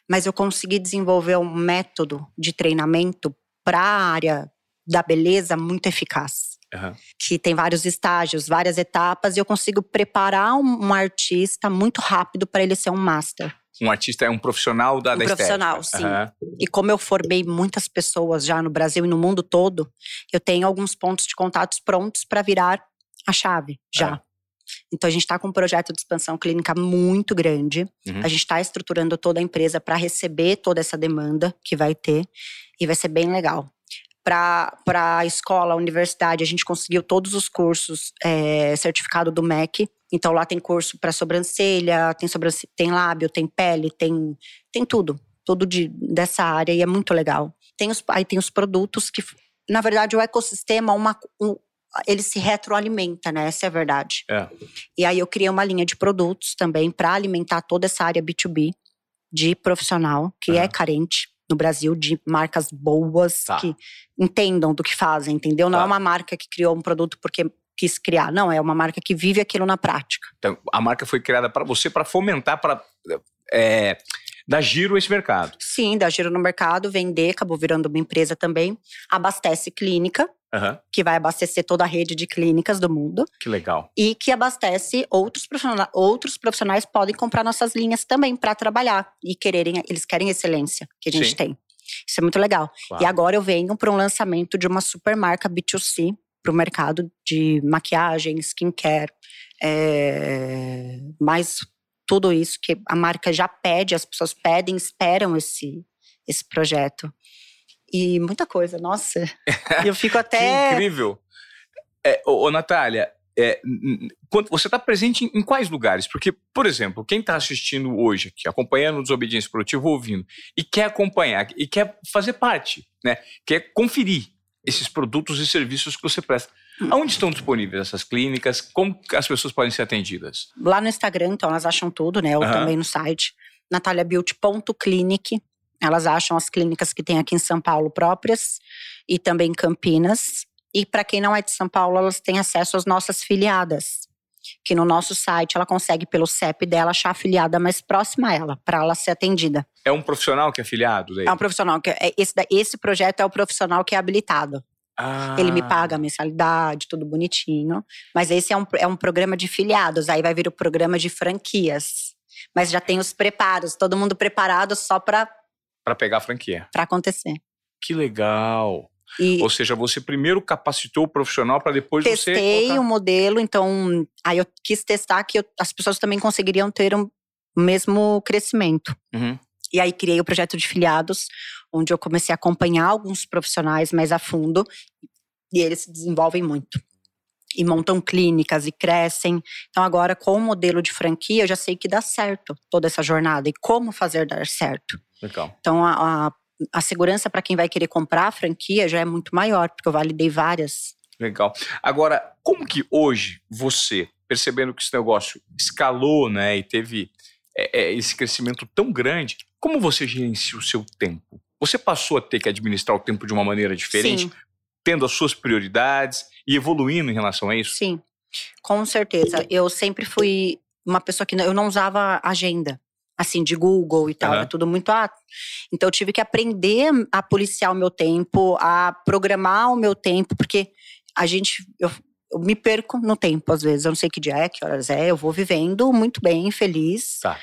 Mas eu consegui desenvolver um método de treinamento para a área da beleza muito eficaz. Aham. Que tem vários estágios, várias etapas, e eu consigo preparar um, um artista muito rápido para ele ser um master. Um artista é um profissional da, Um da estética. profissional, sim. Aham. E como eu formei muitas pessoas já no Brasil e no mundo todo, eu tenho alguns pontos de contatos prontos para virar a chave já. É. Então a gente está com um projeto de expansão clínica muito grande. Uhum. A gente está estruturando toda a empresa para receber toda essa demanda que vai ter e vai ser bem legal. Para a escola, a universidade, a gente conseguiu todos os cursos é, certificado do MEC. Então lá tem curso para sobrancelha, tem, sobrancelha, tem lábio, tem pele, tem, tem tudo. Tudo de, dessa área e é muito legal. Tem os, aí tem os produtos que, na verdade, o ecossistema, uma, um, ele se retroalimenta, né? Essa é a verdade. É. E aí eu criei uma linha de produtos também para alimentar toda essa área B2B de profissional que é Aham. carente no Brasil de marcas boas Tá. que entendam do que fazem, entendeu? Não Tá. é uma marca que criou um produto porque quis criar, não, é uma marca que vive aquilo na prática. Então, a marca foi criada para você, para fomentar, para é, dar giro a esse mercado. Sim, dá giro no mercado, vender, acabou virando uma empresa também, abastece clínica, Aham. que vai abastecer toda a rede de clínicas do mundo. Que legal. e que abastece outros profissionais. Outros profissionais podem comprar nossas linhas também para trabalhar e quererem, eles querem excelência que a gente Sim. tem. Isso é muito legal. Claro. E agora eu venho para um lançamento de uma super marca B2C para o mercado de maquiagem, skincare, é, mais tudo isso que a marca já pede, as pessoas pedem, esperam esse, esse projeto. E muita coisa, nossa. eu fico Que até. incrível. É, ô, ô, Natália, é, você está presente em, quais lugares? Porque, por exemplo, quem está assistindo hoje aqui, acompanhando o Desobediência Produtiva, ouvindo, e quer acompanhar, e quer fazer parte, né? quer conferir esses produtos e serviços que você presta. Aonde estão disponíveis essas clínicas? Como que as pessoas podem ser atendidas? lá no Instagram, então elas acham tudo, né? Ou Aham. também no site. nataliabeauty.clinic. Elas acham as clínicas que tem aqui em São Paulo próprias e também em Campinas. E para quem não é de São Paulo, elas têm acesso às nossas filiadas. Que no nosso site ela consegue, pelo CEP dela, achar a filiada mais próxima a ela, para ela ser atendida. É um profissional que é afiliado? Daí? É um profissional que. é- Esse, esse projeto é o profissional que é habilitado. Ah, Ele me paga a mensalidade, tudo bonitinho. Mas esse é um, é um programa de filiados, aí vai vir o programa de franquias. Mas já tem os preparos, todo mundo preparado só para Para pegar a franquia. acontecer. Que legal. E Ou seja, você primeiro capacitou o profissional para depois você. testei o modelo, então aí eu quis testar que eu- as pessoas também conseguiriam ter um mesmo crescimento. Uhum. E aí criei o projeto de filiados, onde eu comecei a acompanhar alguns profissionais mais a fundo e eles se desenvolvem muito. E montam clínicas e crescem. Então, agora, com o modelo de franquia, eu já sei que dá certo toda essa jornada e como fazer dar certo. Legal. Então, a, a, a segurança para quem vai querer comprar a franquia já é muito maior, porque eu validei várias. Legal. Agora, como que hoje você, percebendo que esse negócio escalou, né, e teve é, é, esse crescimento tão grande, como você gerencia o seu tempo? Você passou a ter que administrar o tempo de uma maneira diferente? Sim tendo as suas prioridades e evoluindo em relação a isso? Sim, com certeza. Eu sempre fui uma pessoa que eu não usava agenda, assim, de Google e tal, uhum. era tudo muito ah. Então eu tive que aprender a policiar o meu tempo, a programar o meu tempo, porque a gente. Eu, eu me perco no tempo, às vezes. Eu não sei que dia é, que horas é. Eu vou vivendo muito bem, feliz. Tá.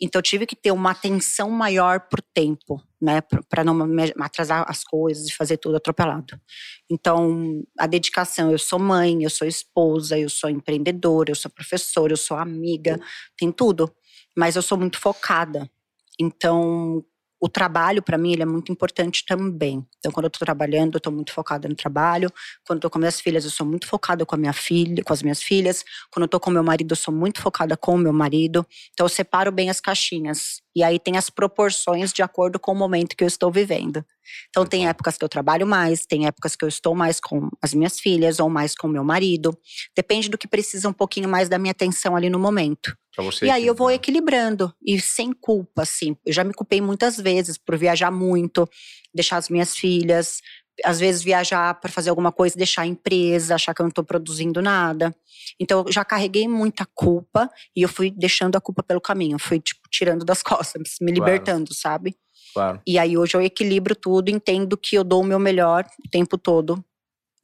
Então eu tive que ter uma atenção maior pro tempo, né, para não atrasar as coisas e fazer tudo atropelado. Então, a dedicação, eu sou mãe, eu sou esposa, eu sou empreendedora, eu sou professora, eu sou amiga, tem tudo, mas eu sou muito focada. Então, o trabalho para mim ele é muito importante também. Então, quando eu estou trabalhando, eu estou muito focada no trabalho. Quando eu estou com minhas filhas, eu sou muito focada com a minha filha, com as minhas filhas. Quando eu estou com meu marido, eu sou muito focada com o meu marido. Então, eu separo bem as caixinhas. E aí tem as proporções de acordo com o momento que eu estou vivendo. Então, tem épocas que eu trabalho mais, tem épocas que eu estou mais com as minhas filhas ou mais com o meu marido. Depende do que precisa um pouquinho mais da minha atenção ali no momento. e aí eu vou equilibrando e sem culpa, assim. Eu já me culpei muitas vezes por viajar muito, deixar as minhas filhas, às vezes viajar para fazer alguma coisa, deixar a empresa, achar que eu não estou produzindo nada. Então eu já carreguei muita culpa e eu fui deixando a culpa pelo caminho, fui tipo tirando das costas, me libertando, claro. sabe? Claro. E aí hoje eu equilibro tudo, entendo que eu dou o meu melhor o tempo todo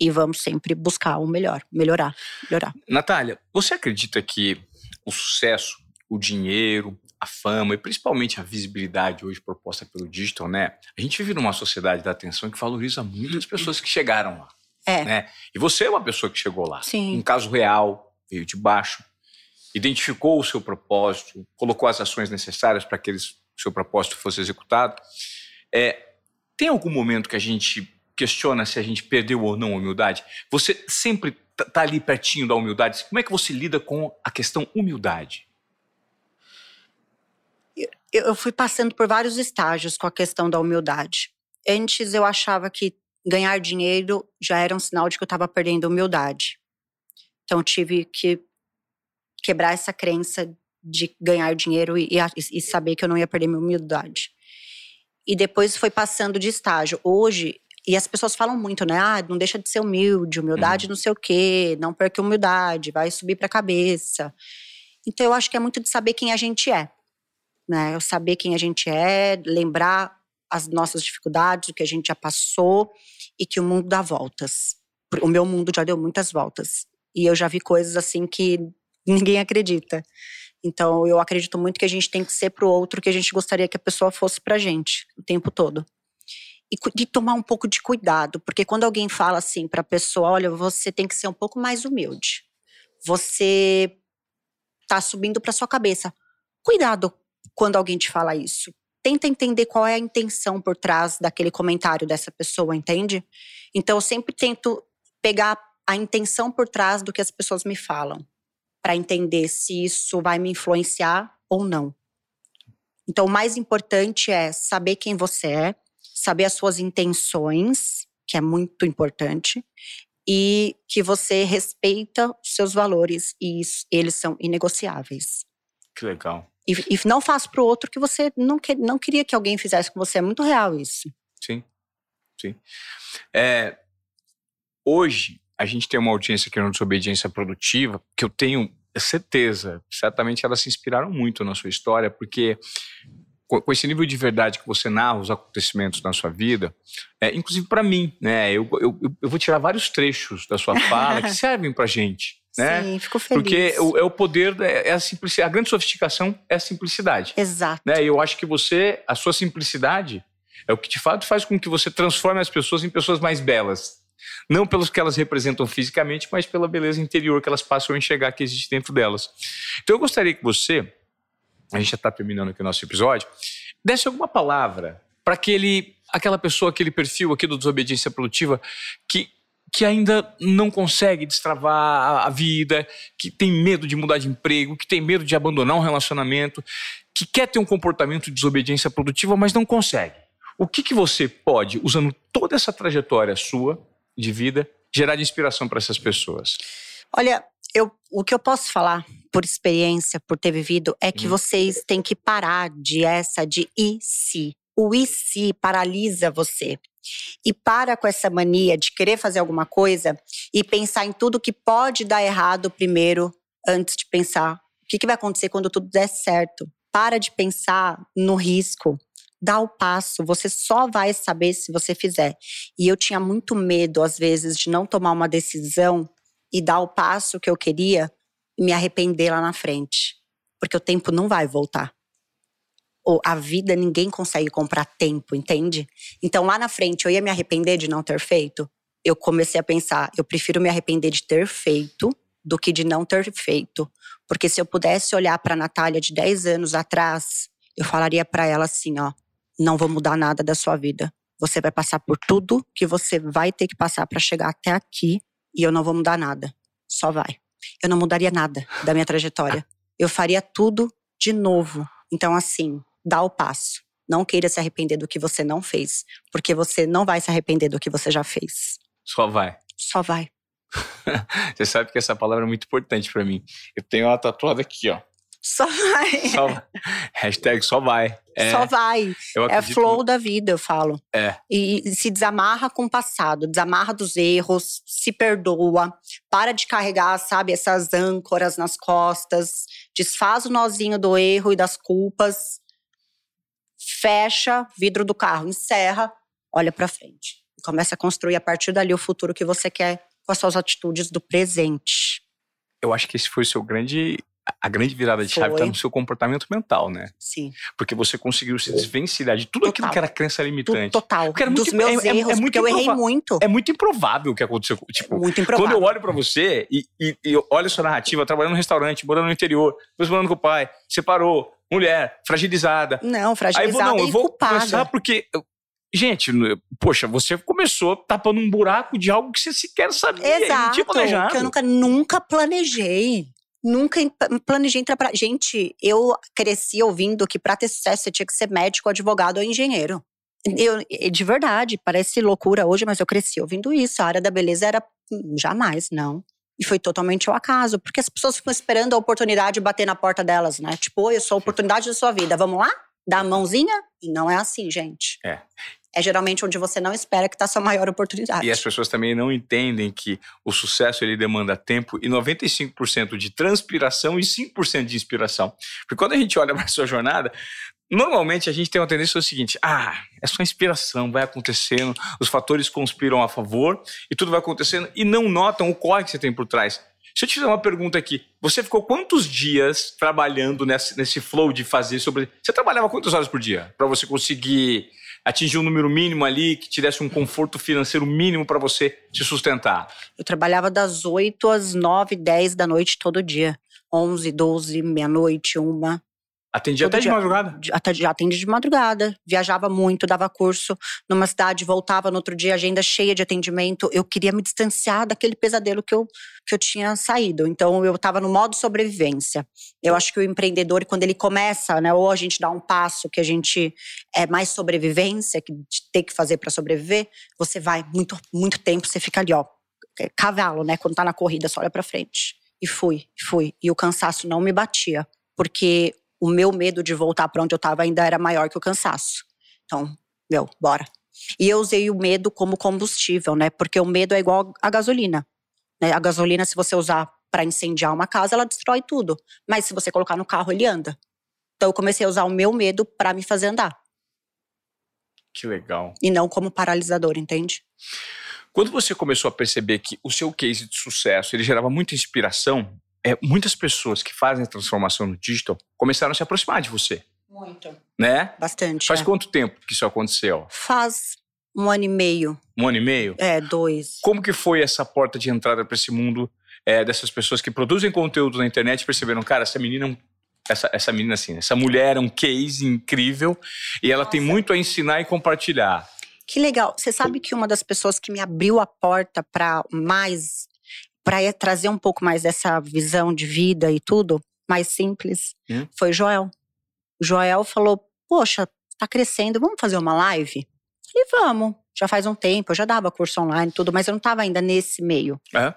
e vamos sempre buscar o melhor, melhorar, melhorar. Natália, você acredita que o sucesso, o dinheiro, a fama e principalmente a visibilidade hoje proposta pelo digital, né? A gente vive numa sociedade da atenção que valoriza muito as pessoas que chegaram lá. É. Né? E você é uma pessoa que chegou lá. Sim. Um caso real, veio de baixo, identificou o seu propósito, colocou as ações necessárias para que o seu propósito fosse executado. É, tem algum momento que a gente questiona se a gente perdeu ou não a humildade? Você sempre está ali pertinho da humildade. Como é que você lida com a questão humildade? Eu fui passando por vários estágios com a questão da humildade. Antes eu achava que ganhar dinheiro já era um sinal de que eu estava perdendo humildade. Então tive que quebrar essa crença de ganhar dinheiro e, e, saber que eu não ia perder minha humildade. E depois foi passando de estágio. Hoje, e as pessoas falam muito, né? Ah, não deixa de ser humilde, humildade uhum. não sei o quê, não perca humildade, vai subir para a cabeça. Então eu acho que é muito de saber quem a gente é né? Eu saber quem a gente é, lembrar as nossas dificuldades, o que a gente já passou e que o mundo dá voltas. O meu mundo já deu muitas voltas e eu já vi coisas assim que ninguém acredita. Então eu acredito muito que a gente tem que ser pro outro que a gente gostaria que a pessoa fosse pra gente o tempo todo. E de tomar um pouco de cuidado, porque quando alguém fala assim para a pessoa, olha, você tem que ser um pouco mais humilde. Você tá subindo para sua cabeça. Cuidado quando alguém te fala isso. Tenta entender qual é a intenção por trás daquele comentário dessa pessoa, entende? Então eu sempre tento pegar a intenção por trás do que as pessoas me falam, para entender se isso vai me influenciar ou não. Então o mais importante é saber quem você é, saber as suas intenções, que é muito importante, e que você respeita os seus valores e eles são inegociáveis. Que legal. E, e não faça para o outro que você não, que, não queria que alguém fizesse com você. É muito real isso. Sim, sim. É, hoje, a gente tem uma audiência aqui no Desobediência Produtiva que eu tenho certeza, certamente elas se inspiraram muito na sua história, porque com esse nível de verdade que você narra os acontecimentos na sua vida, é, inclusive para mim, né? Eu, eu, eu, vou tirar vários trechos da sua fala que servem para gente. Né? Sim, fico feliz. Porque o, é o poder, é a simplicidade. A grande sofisticação é a simplicidade. Exato. Né? E eu acho que você, a sua simplicidade, é o que de fato faz com que você transforme as pessoas em pessoas mais belas. Não pelos que elas representam fisicamente, mas pela beleza interior que elas passam a enxergar que existe dentro delas. Então eu gostaria que você, a gente já está terminando aqui o nosso episódio, desse alguma palavra para aquele, aquela pessoa, aquele perfil aqui do desobediência produtiva que, que ainda não consegue destravar a, vida, que tem medo de mudar de emprego, que tem medo de abandonar um relacionamento, que quer ter um comportamento de desobediência produtiva, mas não consegue. O que, que você pode, usando toda essa trajetória sua de vida, gerar de inspiração para essas pessoas? Olha, eu, o que eu posso falar por experiência, por ter vivido, é que hum. vocês têm que parar de essa de e se. O e se paralisa você. E para com essa mania de querer fazer alguma coisa e pensar em tudo que pode dar errado primeiro, antes de pensar o que, que vai acontecer quando tudo der certo. Para de pensar no risco. Dá o passo, você só vai saber se você fizer. E eu tinha muito medo, às vezes, de não tomar uma decisão e dar o passo que eu queria e me arrepender lá na frente. Porque o tempo não vai voltar. A vida ninguém consegue comprar tempo, entende? Então lá na frente eu ia me arrepender de não ter feito. Eu comecei a pensar, eu prefiro me arrepender de ter feito do que de não ter feito. Porque se eu pudesse olhar para Natália de 10 anos atrás, eu falaria para ela assim, ó, não vou mudar nada da sua vida. Você vai passar por tudo que você vai ter que passar para chegar até aqui e eu não vou mudar nada. Só vai. Eu não mudaria nada da minha trajetória. Eu faria tudo de novo. Então, assim, dá o passo. Não queira se arrepender do que você não fez, porque você não vai se arrepender do que você já fez. Só vai. Só vai. você sabe que essa palavra é muito importante para mim. Eu tenho uma tatuada aqui, ó. Só vai. Só, hashtag só vai. É, só vai. É flow da vida, eu falo. É. E se desamarra com o passado, desamarra dos erros, se perdoa, para de carregar, sabe, essas âncoras nas costas, desfaz o nozinho do erro e das culpas, fecha vidro do carro, encerra, olha para frente. Começa a construir a partir dali o futuro que você quer com as suas atitudes do presente. Eu acho que esse foi o seu grande a grande virada de Foi. chave está no seu comportamento mental, né? Sim. Porque você conseguiu se desvencilhar de tudo Total. aquilo que era crença limitante. Total. Porque era muito, Dos meus é, é erros, é, é muito eu errei muito. É muito improvável o que aconteceu. Tipo, muito improvável. Quando eu olho para você e, e, e olho a sua narrativa, trabalhando no restaurante, morando no interior, depois morando com o pai, separou, mulher, fragilizada. Não, fragilizada Aí, não, eu vou culpada. começar porque Gente, poxa, você começou tapando um buraco de algo que você sequer sabia. Exato, não tinha planejado. que eu nunca, nunca planejei. Nunca planejei entrar pra. Gente, eu cresci ouvindo que para ter sucesso você tinha que ser médico, advogado ou engenheiro. Eu, de verdade, parece loucura hoje, mas eu cresci ouvindo isso. A área da beleza era hum, jamais, não. E foi totalmente ao acaso, porque as pessoas ficam esperando a oportunidade bater na porta delas, né? Tipo, eu sou a oportunidade da sua vida, vamos lá? Dá a mãozinha? E não é assim, gente. É é geralmente onde você não espera que está sua maior oportunidade. E as pessoas também não entendem que o sucesso ele demanda tempo e 95% de transpiração e 5% de inspiração. Porque quando a gente olha para a sua jornada, normalmente a gente tem uma tendência ao seguinte: ah, é só inspiração, vai acontecendo, os fatores conspiram a favor e tudo vai acontecendo e não notam o corre que você tem por trás. Se eu te fizer uma pergunta aqui, você ficou quantos dias trabalhando nesse, nesse flow de fazer sobre. Você trabalhava quantas horas por dia para você conseguir atingir um número mínimo ali que te desse um conforto financeiro mínimo para você se sustentar? Eu trabalhava das 8 às 9, 10 da noite todo dia. 11, 12, meia-noite, uma. Atendia até de madrugada? Já atendi de madrugada. Viajava muito, dava curso numa cidade, voltava no outro dia, agenda cheia de atendimento. Eu queria me distanciar daquele pesadelo que eu, que eu tinha saído. Então, eu estava no modo sobrevivência. Eu acho que o empreendedor, quando ele começa, né, ou a gente dá um passo que a gente é mais sobrevivência, que tem que fazer para sobreviver, você vai muito, muito tempo, você fica ali, ó, é cavalo, né? Quando tá na corrida, só olha para frente. E fui, fui. E o cansaço não me batia. Porque o meu medo de voltar para onde eu estava ainda era maior que o cansaço. Então, meu, bora. E eu usei o medo como combustível, né? Porque o medo é igual a gasolina. Né? A gasolina, se você usar para incendiar uma casa, ela destrói tudo. Mas se você colocar no carro, ele anda. Então eu comecei a usar o meu medo para me fazer andar. Que legal. E não como paralisador, entende? Quando você começou a perceber que o seu case de sucesso ele gerava muita inspiração, é, muitas pessoas que fazem a transformação no digital começaram a se aproximar de você. Muito. Né? Bastante. Faz é. quanto tempo que isso aconteceu? Faz um ano e meio. Um ano e meio? É, dois. Como que foi essa porta de entrada para esse mundo é, dessas pessoas que produzem conteúdo na internet e perceberam, cara, essa menina essa, essa menina assim, essa mulher é um case incrível e ela Nossa. tem muito a ensinar e compartilhar. Que legal. Você sabe que uma das pessoas que me abriu a porta para mais para trazer um pouco mais dessa visão de vida e tudo, mais simples, hum? foi Joel. O Joel falou: "Poxa, tá crescendo, vamos fazer uma live?" E vamos. Já faz um tempo, eu já dava curso online tudo, mas eu não tava ainda nesse meio. É?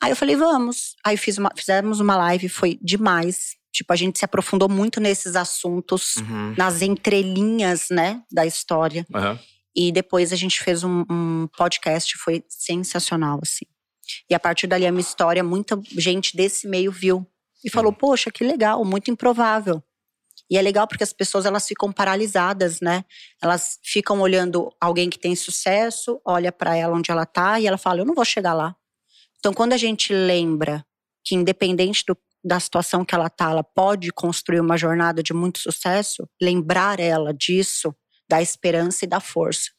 Aí eu falei, vamos. Aí fiz uma, fizemos uma live, foi demais. Tipo, a gente se aprofundou muito nesses assuntos, uhum. nas entrelinhas, né, da história. Uhum. E depois a gente fez um, um, podcast, foi sensacional, assim. E a partir dali, a minha história, muita gente desse meio viu. E falou, poxa, que legal, muito improvável. E é legal porque as pessoas elas ficam paralisadas, né? Elas ficam olhando alguém que tem sucesso, olha para ela onde ela tá e ela fala: "Eu não vou chegar lá". Então, quando a gente lembra que independente do, da situação que ela tá, ela pode construir uma jornada de muito sucesso, lembrar ela disso dá esperança e dá força.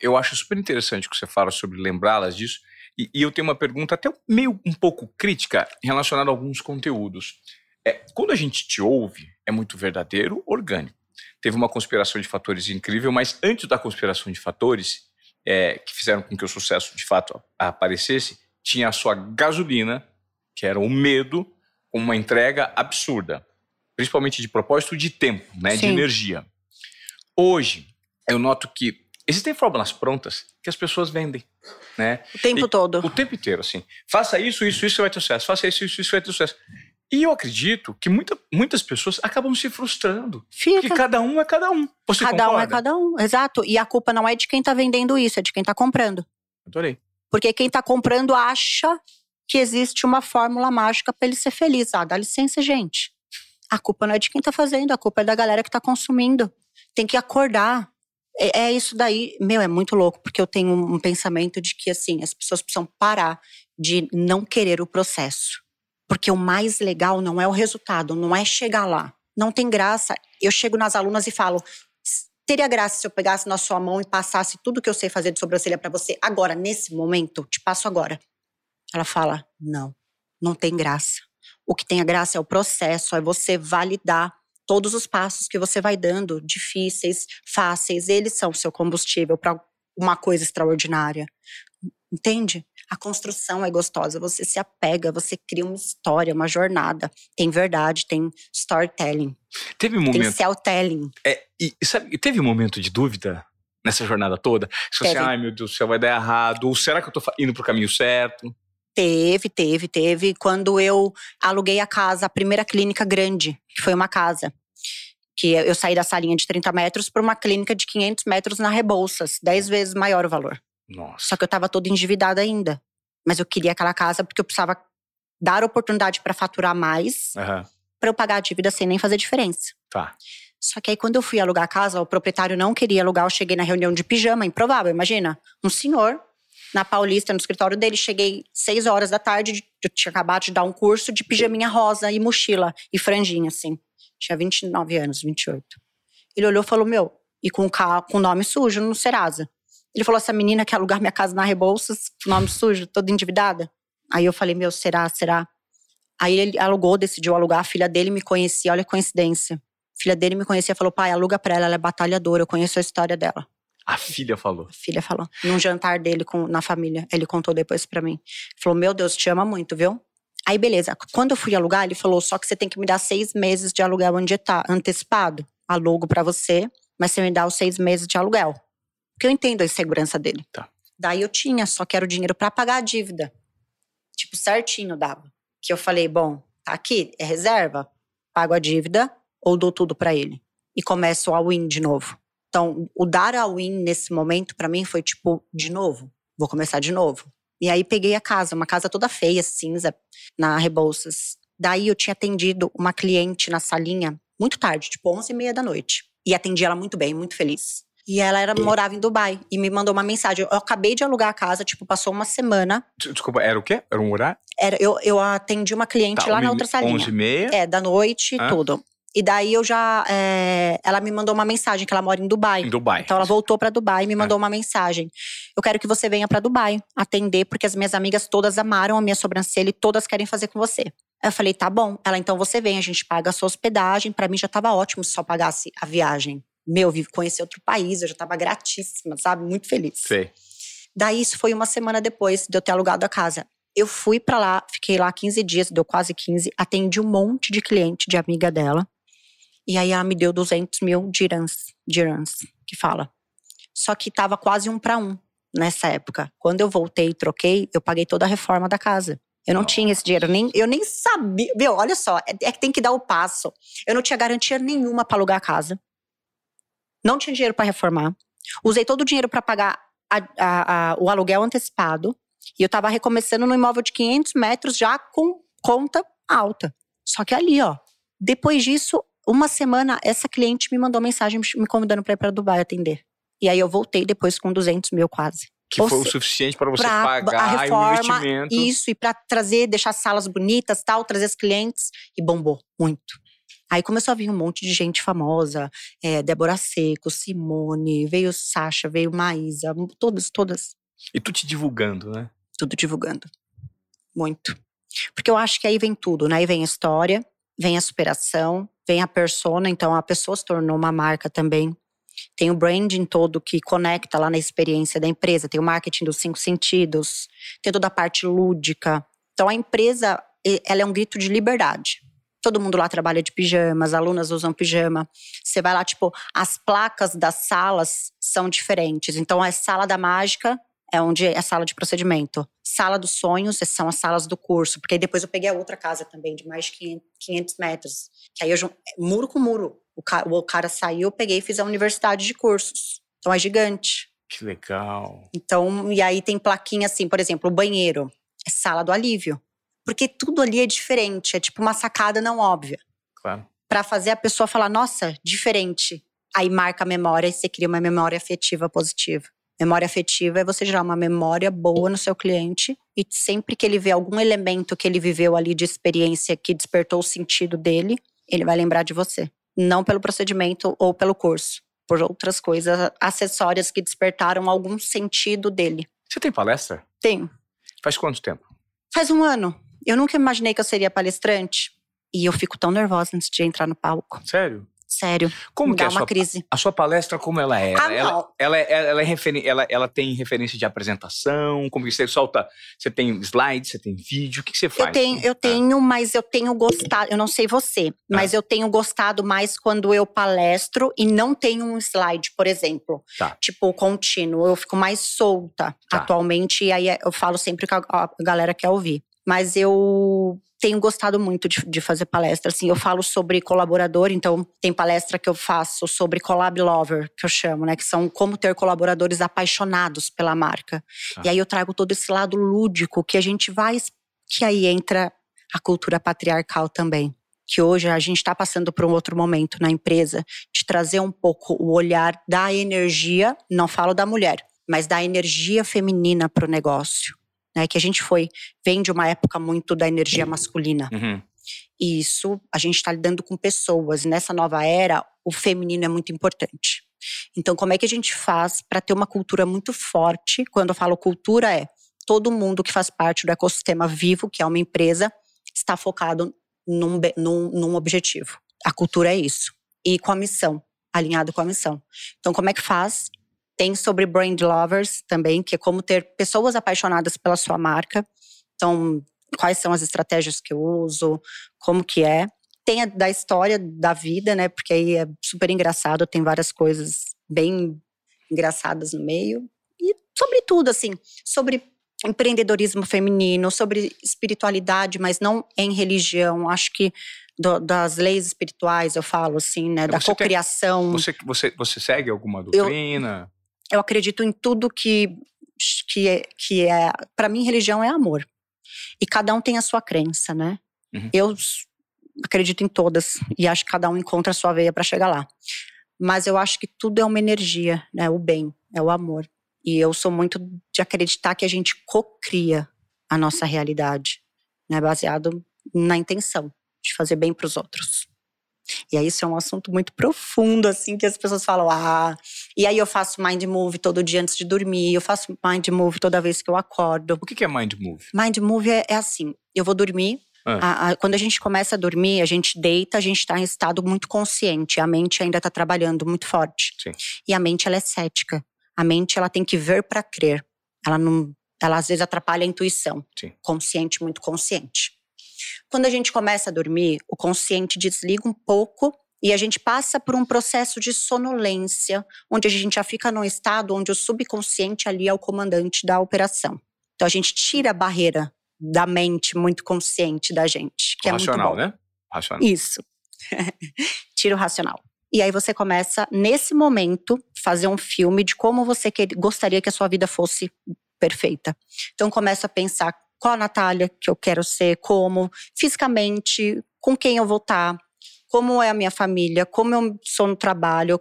Eu acho super interessante o que você fala sobre lembrá-las disso. E, e, eu tenho uma pergunta até meio um pouco crítica relacionada a alguns conteúdos. É, quando a gente te ouve, é muito verdadeiro, orgânico. Teve uma conspiração de fatores incrível, mas antes da conspiração de fatores, é, que fizeram com que o sucesso de fato aparecesse, tinha a sua gasolina, que era o medo, com uma entrega absurda, principalmente de propósito de tempo, né, de energia. Hoje, eu noto que existem fórmulas prontas que as pessoas vendem. Né? O tempo e, todo. O tempo inteiro, assim. Faça isso, isso, isso vai ter sucesso. Faça isso, isso, isso vai ter sucesso. E eu acredito que muita, muitas pessoas acabam se frustrando. Fica. Porque cada um é cada um. Você cada concorda? um é cada um, exato. E a culpa não é de quem está vendendo isso, é de quem está comprando. Adorei. Porque quem está comprando acha que existe uma fórmula mágica para ele ser feliz. Ah, dá licença, gente. A culpa não é de quem está fazendo, a culpa é da galera que está consumindo. Tem que acordar. É, é, isso daí. Meu, é muito louco, porque eu tenho um pensamento de que, assim, as pessoas precisam parar de não querer o processo. Porque o mais legal não é o resultado, não é chegar lá. Não tem graça. Eu chego nas alunas e falo: teria graça se eu pegasse na sua mão e passasse tudo que eu sei fazer de sobrancelha para você agora, nesse momento? Te passo agora. Ela fala: não, não tem graça. O que tem a graça é o processo, é você validar todos os passos que você vai dando, difíceis, fáceis, eles são o seu combustível para uma coisa extraordinária. Entende? A construção é gostosa, você se apega, você cria uma história, uma jornada. Tem verdade, tem storytelling. Teve um momento. Tem cell-telling. É, e sabe, teve um momento de dúvida nessa jornada toda? Se você, ai meu Deus do céu, vai dar errado. Ou será que eu tô indo pro caminho certo? Teve, teve, teve. Quando eu aluguei a casa, a primeira clínica grande, que foi uma casa. Que eu saí da salinha de 30 metros para uma clínica de 500 metros na Rebouças, 10 vezes maior o valor. Nossa. Só que eu tava toda endividada ainda. Mas eu queria aquela casa porque eu precisava dar oportunidade para faturar mais, uhum. para eu pagar a dívida sem nem fazer diferença. Tá. Só que aí quando eu fui alugar a casa, o proprietário não queria alugar, eu cheguei na reunião de pijama, improvável, imagina. Um senhor na Paulista, no escritório dele, cheguei seis horas da tarde, eu tinha acabado de dar um curso de pijaminha rosa e mochila e franjinha, assim. Tinha 29 anos, 28. Ele olhou e falou: Meu, e com o nome sujo no Serasa. Ele falou: essa menina quer alugar minha casa na Rebouças, nome sujo, toda endividada. Aí eu falei: meu, será, será? Aí ele alugou, decidiu alugar. A filha dele me conhecia, olha a coincidência. A filha dele me conhecia falou: pai, aluga pra ela, ela é batalhadora, eu conheço a história dela. A filha falou. A filha falou. Num jantar dele com, na família. Ele contou depois para mim. Falou: Meu Deus, te ama muito, viu? Aí, beleza. Quando eu fui alugar, ele falou: Só que você tem que me dar seis meses de aluguel onde tá, antecipado. Alugo para você, mas você me dá os seis meses de aluguel. Porque eu entendo a insegurança dele. Tá. Daí eu tinha, só que era o dinheiro para pagar a dívida. Tipo, certinho dava. Que eu falei, bom, tá aqui, é reserva. Pago a dívida ou dou tudo para ele. E começo a win de novo. Então, o dar a win nesse momento para mim foi tipo, de novo, vou começar de novo. E aí peguei a casa, uma casa toda feia, cinza, na Rebouças. Daí eu tinha atendido uma cliente na salinha muito tarde, tipo 11 e meia da noite. E atendi ela muito bem, muito feliz. E ela era, morava em Dubai e me mandou uma mensagem. Eu acabei de alugar a casa, tipo, passou uma semana. Desculpa, era o quê? Era um horário? Era, eu, eu atendi uma cliente tá, lá na outra salinha. 11 e meia? É, da noite, e tudo. E daí eu já. É, ela me mandou uma mensagem que ela mora em Dubai. Em Dubai. Então ela voltou para Dubai e me mandou é. uma mensagem. Eu quero que você venha para Dubai atender, porque as minhas amigas todas amaram a minha sobrancelha e todas querem fazer com você. Eu falei, tá bom. Ela, então você vem, a gente paga a sua hospedagem. Para mim já tava ótimo se só pagasse a viagem. Meu, conhecer outro país, eu já tava gratíssima, sabe? Muito feliz. Sei. Daí isso foi uma semana depois de eu ter alugado a casa. Eu fui para lá, fiquei lá 15 dias, deu quase 15, atendi um monte de cliente, de amiga dela. E aí ela me deu 200 mil dirhams, dirhams que fala. Só que tava quase um para um nessa época. Quando eu voltei e troquei, eu paguei toda a reforma da casa. Eu não tinha esse dinheiro, nem, eu nem sabia. Meu, olha só, é, é, que tem que dar o passo. Eu não tinha garantia nenhuma para alugar a casa. Não tinha dinheiro para reformar. Usei todo o dinheiro para pagar a, a, a, o aluguel antecipado. E eu tava recomeçando no imóvel de 500 metros já com conta alta. Só que ali, ó, depois disso, uma semana, essa cliente me mandou mensagem me convidando para ir para Dubai atender. E aí eu voltei depois com 200 mil quase. Que Ou foi o suficiente para você pagar a reforma, o investimento. Isso, e para trazer, deixar salas bonitas, tal, trazer os clientes. E bombou muito. Aí começou a vir um monte de gente famosa, é, Débora Seco, Simone, veio Sasha, veio Maísa, todas, todas. E tu te divulgando, né? Tudo divulgando. Muito. Porque eu acho que aí vem tudo, né? Aí vem a história, vem a superação, vem a persona, então a pessoa se tornou uma marca também. Tem o branding todo que conecta lá na experiência da empresa, tem o marketing dos cinco sentidos, tem toda a parte lúdica. Então a empresa, ela é um grito de liberdade. Todo mundo lá trabalha de pijama, as alunas usam pijama. Você vai lá, tipo, as placas das salas são diferentes. Então a sala da mágica é onde é a sala de procedimento. Sala dos sonhos são as salas do curso, porque aí depois eu peguei a outra casa também, de mais de 500 metros. Que aí eu muro com muro. O cara, o cara saiu, eu peguei e fiz a universidade de cursos. Então é gigante. Que legal. Então, e aí tem plaquinha assim, por exemplo, o banheiro é sala do alívio. Porque tudo ali é diferente, é tipo uma sacada não óbvia. Claro. Para fazer a pessoa falar, nossa, diferente. Aí marca a memória e você cria uma memória afetiva positiva. Memória afetiva é você gerar uma memória boa no seu cliente e sempre que ele vê algum elemento que ele viveu ali de experiência que despertou o sentido dele, ele vai lembrar de você. Não pelo procedimento ou pelo curso, por outras coisas acessórias que despertaram algum sentido dele. Você tem palestra? Tenho. Faz quanto tempo? Faz um ano. Eu nunca imaginei que eu seria palestrante. E eu fico tão nervosa antes de entrar no palco. Sério? Sério. Como que é a uma sua, crise. A sua palestra, como ela é? Ah, ela, ela, é, ela, é referen ela, ela tem referência de apresentação? Como que você solta? Você tem slides, você tem vídeo? O que, que você faz? Eu tenho, eu tenho, mas eu tenho gostado. Eu não sei você, mas ah. eu tenho gostado mais quando eu palestro e não tenho um slide, por exemplo. Tá. Tipo, contínuo. Eu fico mais solta Tá. atualmente, e aí eu falo sempre que a, a galera quer ouvir. Mas eu tenho gostado muito de, de, fazer palestra. Assim, eu falo sobre colaborador, então tem palestra que eu faço sobre collab lover, que eu chamo, né? Que são como ter colaboradores apaixonados pela marca. Ah. E aí eu trago todo esse lado lúdico que a gente vai. Que aí entra a cultura patriarcal também. Que hoje a gente está passando por um outro momento na empresa de trazer um pouco o olhar da energia, não falo da mulher, mas da energia feminina para o negócio né? Que a gente foi, vem de uma época muito da energia masculina. Uhum. E isso, a gente está lidando com pessoas. Nessa nova era, o feminino é muito importante. Então, como é que a gente faz para ter uma cultura muito forte? Quando eu falo cultura, é todo mundo que faz parte do ecossistema vivo, que é uma empresa, está focado num, num, num objetivo. A cultura é isso. E com a missão, alinhado com a missão. Então, como é que faz? Tem sobre brand lovers também, que é como ter pessoas apaixonadas pela sua marca. Então, quais são as estratégias que eu uso, como que é. Tem a da história da vida, né? Porque aí é super engraçado, tem várias coisas bem engraçadas no meio. E sobre tudo, assim, sobre empreendedorismo feminino, sobre espiritualidade, mas não em religião. Acho que do, das leis espirituais, eu falo assim, né? Da Você tem- cocriação. Você, você, você segue alguma doutrina? Eu acredito em tudo que que é, que é para mim religião é amor. E cada um tem a sua crença né? Uhum. eu acredito em todas e acho que cada um encontra a sua veia para chegar lá. Mas eu acho que tudo é uma energia né? O bem é o amor. E eu sou muito de acreditar que a gente cocria a nossa realidade né? Baseado na intenção de fazer bem para os outros e aí isso é um assunto muito profundo assim que as pessoas falam ah e aí eu faço mind move todo dia antes de dormir, eu faço mind move toda vez que eu acordo. O que é Mind Move? Mind move é, é assim, eu vou dormir, Ah. A, a, quando a gente começa a dormir, a gente deita, a gente está em estado muito consciente. A mente ainda está trabalhando muito forte. Sim. E a mente, ela é cética. A mente, ela tem que ver para crer. Ela não, ela às vezes atrapalha a intuição. Sim. Consciente, muito consciente. Quando a gente começa a dormir, o consciente desliga um pouco e a gente passa por um processo de sonolência, onde a gente já fica num estado onde o subconsciente ali é o comandante da operação. Então a gente tira a barreira da mente muito consciente da gente, que o é racional, muito bom. né? Racional. Isso. tira o racional. E aí você começa, nesse momento, fazer um filme de como você quer, gostaria que a sua vida fosse perfeita. Então começa a pensar qual a Natália que eu quero ser, como, fisicamente, com quem eu vou estar, como é a minha família, como eu sou no trabalho,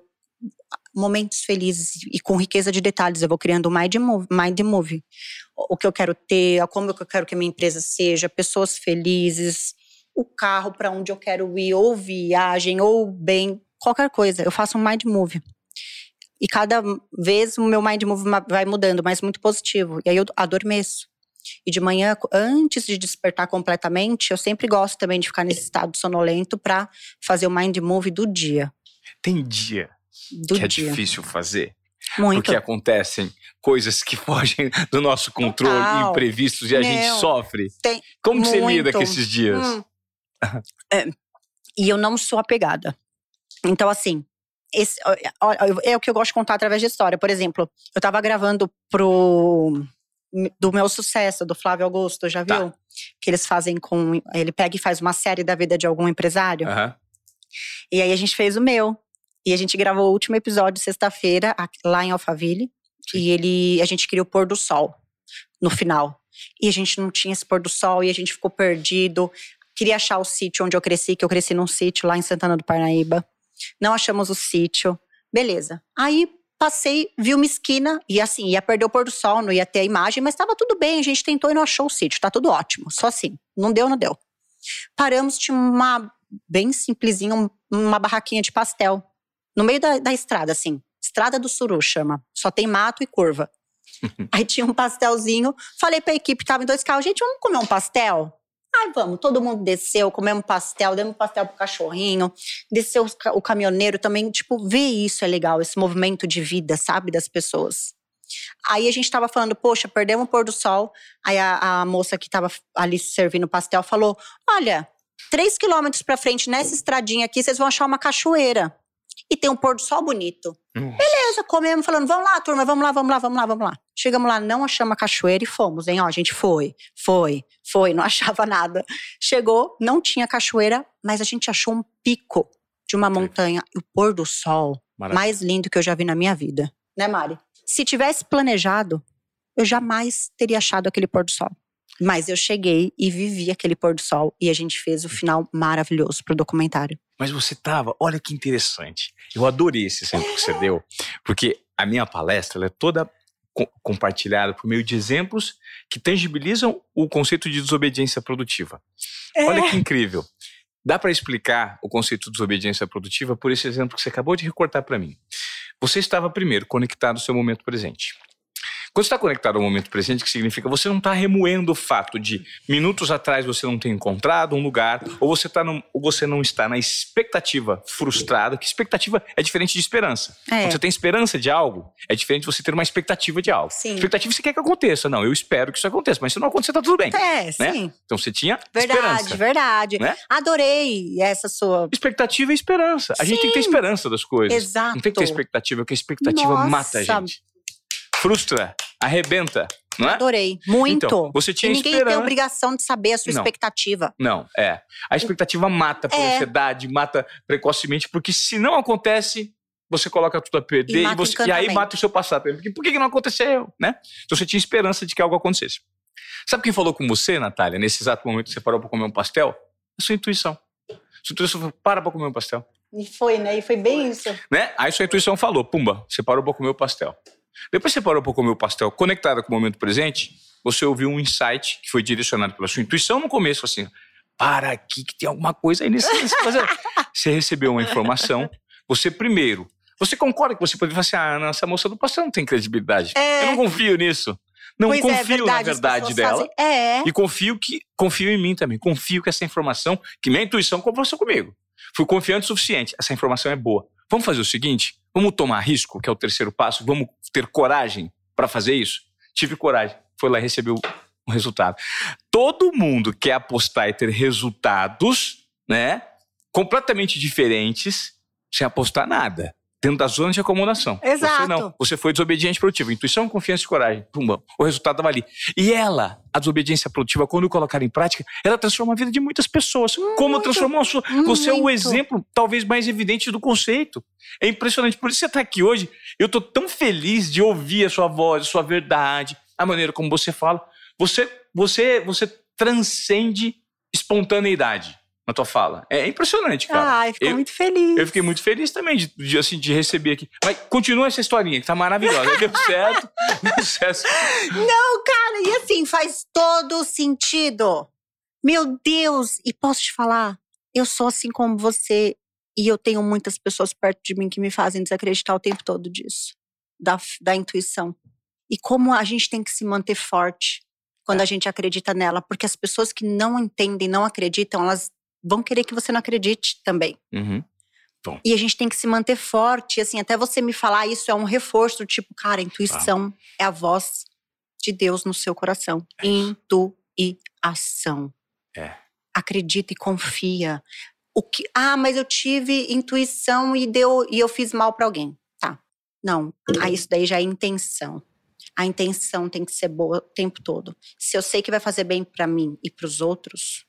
momentos felizes e com riqueza de detalhes. Eu vou criando um mind movie, mind. O que eu quero ter, como eu quero que a minha empresa seja, pessoas felizes, o carro para onde eu quero ir, ou viagem, ou bem, qualquer coisa. Eu faço um mind movie. E cada vez o meu mind movie vai mudando, mas muito positivo. E aí eu adormeço. E de manhã, antes de despertar completamente, eu sempre gosto também de ficar nesse estado sonolento para fazer o mind move do dia. Tem dia do que dia. é difícil fazer. Muito. Porque acontecem coisas que fogem do nosso controle, Total. imprevistos, e a Meu, gente sofre. Tem Como que você lida muito. com esses dias? Hum. É, e eu não sou apegada. Então, assim, esse, ó, é o que eu gosto de contar através de história. Por exemplo, eu tava gravando pro. Do meu sucesso, do Flávio Augusto, já Tá. viu? Que eles fazem com. Ele pega e faz uma série da vida de algum empresário. Aham. E aí a gente fez o meu. E a gente gravou o último episódio sexta-feira, lá em Alphaville. Sim. E ele, a gente queria o pôr do sol no final. E a gente não tinha esse pôr do sol e a gente ficou perdido. Queria achar o sítio onde eu cresci, que eu cresci num sítio lá em Santana do Parnaíba. Não achamos o sítio. Beleza. Aí passei, vi uma esquina e assim, ia perder o pôr do sol, não ia ter a imagem, mas estava tudo bem. A gente tentou e não achou o sítio. Tá tudo ótimo. Só assim. Não deu, não deu. Paramos, tinha uma bem simplesinha, um- uma barraquinha de pastel. No meio da, da estrada, assim. Estrada do Suru chama. Só tem mato e curva. Aí tinha um pastelzinho. Falei pra equipe, tava em dois carros. Gente, vamos comer um pastel? Ai, vamos. Todo mundo desceu, comemos pastel, demos pastel pro cachorrinho. Desceu o caminhoneiro também. Tipo, ver isso é legal, esse movimento de vida, sabe, das pessoas. Aí a gente tava falando, poxa, perdemos o pôr do sol. Aí a, a moça que tava ali servindo pastel falou: Olha, três quilômetros pra frente, nessa estradinha aqui, vocês vão achar uma cachoeira. E tem um pôr do sol bonito. Nossa. Beleza, comemos, falando, vamos lá, turma, vamos lá, vamos lá, vamos lá, vamos lá. Chegamos lá, não achamos a cachoeira e fomos, hein? Ó, a gente foi, foi, foi, não achava nada. Chegou, não tinha cachoeira, mas a gente achou um pico de uma montanha. E o pôr do sol Maravilha. mais lindo que eu já vi na minha vida. Né, Mari? Se tivesse planejado, eu jamais teria achado aquele pôr do sol. Mas eu cheguei e vivi aquele pôr do sol e a gente fez o final maravilhoso pro documentário. Mas você tava, olha que interessante. Eu adorei esse exemplo que você deu, porque a minha palestra é toda co- compartilhada por meio de exemplos que tangibilizam o conceito de desobediência produtiva. Olha que incrível. Dá para explicar o conceito de desobediência produtiva por esse exemplo que você acabou de recortar para mim. Você estava primeiro conectado ao seu momento presente. Quando você está conectado ao momento presente, que significa você não está remoendo o fato de minutos atrás você não ter encontrado um lugar, ou você, tá num- ou você não está na expectativa frustrada, que expectativa é diferente de esperança. É. Quando você tem esperança de algo, é diferente de você ter uma expectativa de algo. Sim. Expectativa você quer que aconteça. Não, eu espero que isso aconteça, mas se não acontecer, tá tudo bem. É, sim. Então você tinha Verdade, esperança. verdade. Né? Adorei essa sua. Expectativa e esperança. A gente tem que ter Sim. esperança das coisas. Exato. Não tem que ter expectativa, porque a expectativa Nossa. mata a gente. Frustra, arrebenta, não é? Adorei. Muito. Então, você e tinha ninguém tem esperança. obrigação de saber a sua Não. expectativa. Não, é. A expectativa mata por É. ansiedade, mata precocemente, porque se não acontece, você coloca tudo a perder E e, você, e aí mata o seu passado. Porque, por que, não aconteceu, né? Então você tinha esperança de que algo acontecesse. Sabe quem falou com você, Natália, nesse exato momento que você parou para comer um pastel? A sua intuição. Sua intuição falou, para para comer um pastel. E foi, né? E foi bem isso. né? Aí sua intuição falou, pumba, você parou para comer o pastel. Depois você parou para comer o pastel conectada com o momento presente, você ouviu um insight que foi direcionado pela sua intuição no começo, assim, para aqui que tem alguma coisa aí nesse. Você recebeu uma informação, você primeiro, você concorda que você poderia falar assim, ah, não, essa moça do pastel não tem credibilidade, É. eu não confio nisso. Não Pois é, confio verdade, na verdade dela. fazem- É. E confio que confio em mim também. Confio que essa informação, que minha intuição conversou comigo. Fui confiante o suficiente. Essa informação é boa. Vamos fazer o seguinte? Vamos tomar risco, que é o terceiro passo. Vamos ter coragem para fazer isso? Tive coragem. Foi lá e recebeu um resultado. Todo mundo quer apostar e ter resultados, né? Completamente diferentes, sem apostar nada. Dentro da zona de acomodação. Você Exato. não. Você foi desobediente produtivo. Intuição, confiança e coragem. Pumba. O resultado estava ali. E ela, a desobediência produtiva, quando colocar em prática, ela transforma a vida de muitas pessoas. Como transformou a sua? Você é o muito. exemplo, talvez mais evidente do conceito. É impressionante. Por isso você está aqui hoje. Eu estou tão feliz de ouvir a sua voz, a sua verdade, a maneira como você fala. Você, você, você transcende espontaneidade na tua fala. É impressionante, cara. Ai, ficou Eu- muito feliz. Eu fiquei muito feliz também de, de, assim, de receber aqui. Mas continua essa historinha, que tá maravilhosa. Deu certo. Deu certo. Não, cara, e assim, faz todo sentido. Meu Deus! E posso te falar? Eu sou assim como você. E eu tenho muitas pessoas perto de mim que me fazem desacreditar o tempo todo disso. Da, da intuição. E como a gente tem que se manter forte quando a gente acredita nela. Porque as pessoas que não entendem, não acreditam, elas vão querer que você não acredite também. Uhum. E a gente tem que se manter forte. Assim, até você me falar isso é um reforço, tipo, cara, a intuição é a voz de Deus no seu coração. É. Intuição. É. Acredita e confia. O que, ah, mas eu tive intuição e deu e eu fiz mal pra alguém. Tá. Não, aí isso daí já é intenção. A intenção tem que ser boa o tempo todo. Se eu sei que vai fazer bem pra mim e pros outros,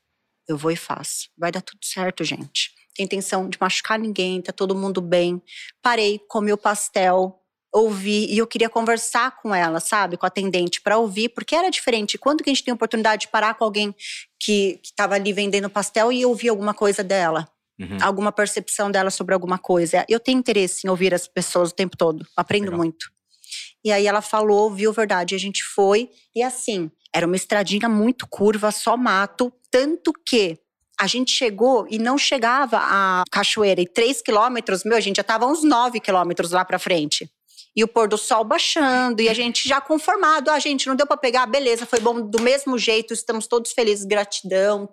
eu vou e faço. Vai dar tudo certo, gente. Tem intenção de machucar ninguém, tá todo mundo bem. Parei, comi o pastel, ouvi e eu queria conversar com ela, sabe, com a atendente para ouvir, porque era diferente. Quando que a gente tem a oportunidade de parar com alguém que estava ali vendendo pastel e ouvir alguma coisa dela, Uhum. alguma percepção dela sobre alguma coisa? Eu tenho interesse em ouvir as pessoas o tempo todo, aprendo Legal. muito. E aí ela falou, viu verdade, a gente foi e assim, era uma estradinha muito curva, só mato, tanto que a gente chegou e não chegava a cachoeira. E três quilômetros, meu, a gente já tava uns nove quilômetros lá pra frente. E o pôr do sol baixando, e a gente já conformado. Ah, gente, não deu pra pegar, beleza, foi bom do mesmo jeito, estamos todos felizes, gratidão.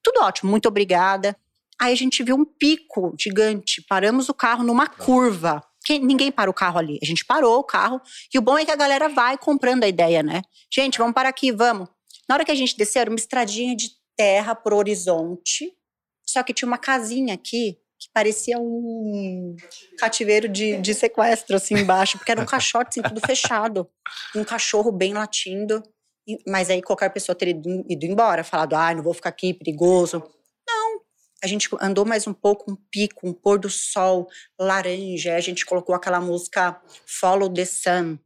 Tudo ótimo, muito obrigada. Aí a gente viu um pico gigante, paramos o carro numa curva. Ninguém para o carro ali. A gente parou o carro. E o bom é que a galera vai comprando a ideia, né? Gente, vamos parar aqui, vamos. Na hora que a gente desceu, era uma estradinha de terra pro horizonte. Só que tinha uma casinha aqui que parecia um cativeiro de, de sequestro, assim, embaixo. Porque era um caixote, assim, tudo fechado. Um cachorro bem latindo. Mas aí qualquer pessoa teria ido, ido embora, falado, ah, não vou ficar aqui, perigoso. Não. A gente andou mais um pouco, um pico, um pôr do sol laranja. A gente colocou aquela música Follow the Sun.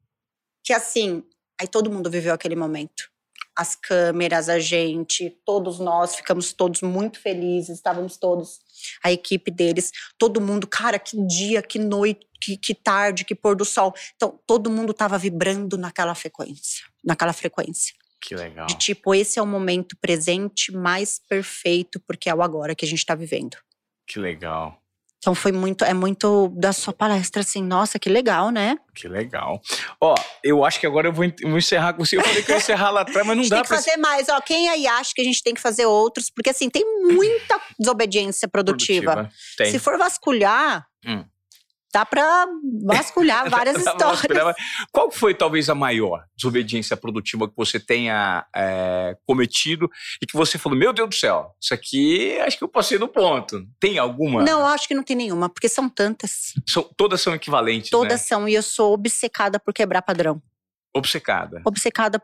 Que assim, aí todo mundo viveu aquele momento as câmeras, a gente, todos nós ficamos todos muito felizes, estávamos todos, a equipe deles, todo mundo, cara, que dia, que noite, que, que tarde, que pôr do sol. Então, todo mundo estava vibrando naquela frequência, naquela frequência. Que legal. De tipo, esse é o momento presente mais perfeito, porque é o agora que a gente está vivendo. Que legal. Então foi muito, é muito da sua palestra, assim, nossa, que legal, né? Que legal. Ó, eu acho que agora eu vou, vou encerrar com você. Eu falei que eu ia encerrar lá atrás, mas não dá tem que pra fazer mais, ó. Quem aí acha que a gente tem que fazer outros? Porque assim, tem muita desobediência produtiva. Tem. Se for vasculhar, Hum. Dá pra vasculhar várias histórias. Qual foi talvez a maior desobediência produtiva que você tenha é, cometido e que você falou, meu Deus do céu, isso aqui acho que eu passei do ponto. Tem alguma? Não, acho que não tem nenhuma, porque são tantas. São- todas são equivalentes, Todas né? são, e eu sou obcecada por quebrar padrão. Obcecada. Obcecada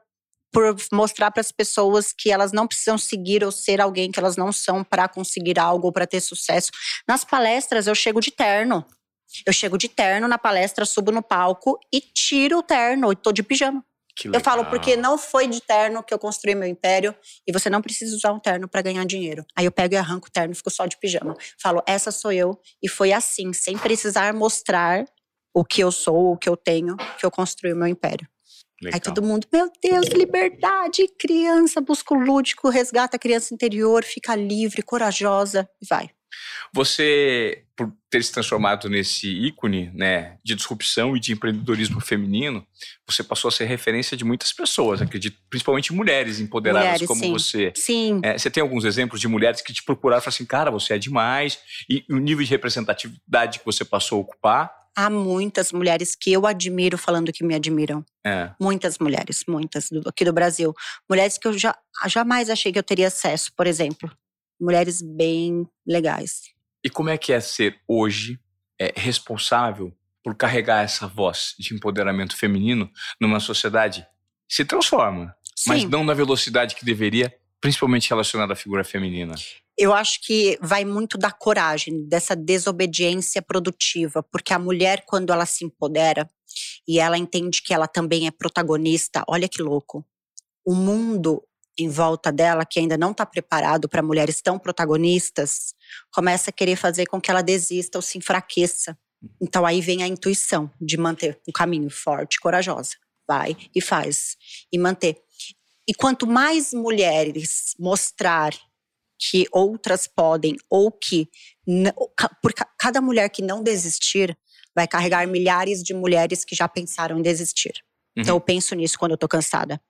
por mostrar para as pessoas que elas não precisam seguir ou ser alguém que elas não são para conseguir algo ou para ter sucesso. Nas palestras eu chego de terno. Eu chego de terno na palestra, subo no palco e tiro o terno e tô de pijama. Eu falo porque não foi de terno que eu construí meu império e você não precisa usar um terno para ganhar dinheiro. Aí eu pego e arranco o terno e fico só de pijama. Falo, essa sou eu e foi assim, sem precisar mostrar o que eu sou, o que eu tenho, que eu construí o meu império. Legal. Aí todo mundo, meu Deus, liberdade, criança, busca o lúdico, resgata a criança interior, fica livre, corajosa e vai. Você, por ter se transformado nesse ícone né, de disrupção e de empreendedorismo feminino, você passou a ser referência de muitas pessoas, acredito, principalmente mulheres empoderadas Mulheres, como sim. você. Sim. É, você tem alguns exemplos de mulheres que te procuraram e falaram assim, cara, você é demais, e o nível de representatividade que você passou a ocupar. Há muitas mulheres que eu admiro falando que me admiram. É, Muitas mulheres, muitas do- aqui do Brasil. Mulheres que eu já, jamais achei que eu teria acesso, por exemplo. Mulheres bem legais. E como é que é ser hoje é, responsável por carregar essa voz de empoderamento feminino numa sociedade que se transforma, mas Sim, não na velocidade que deveria, principalmente relacionada à figura feminina? eu acho que vai muito da coragem, dessa desobediência produtiva, porque a mulher, quando ela se empodera e ela entende que ela também é protagonista, olha que louco. O mundo em volta dela, que ainda não está preparado para mulheres tão protagonistas, começa a querer fazer com que ela desista ou se enfraqueça. Então aí vem a intuição de manter um caminho forte, corajosa. Vai e faz. E manter. E quanto mais mulheres mostrar que outras podem, ou que por ca- cada mulher que não desistir, vai carregar milhares de mulheres que já pensaram em desistir. Então eu penso nisso quando eu tô cansada.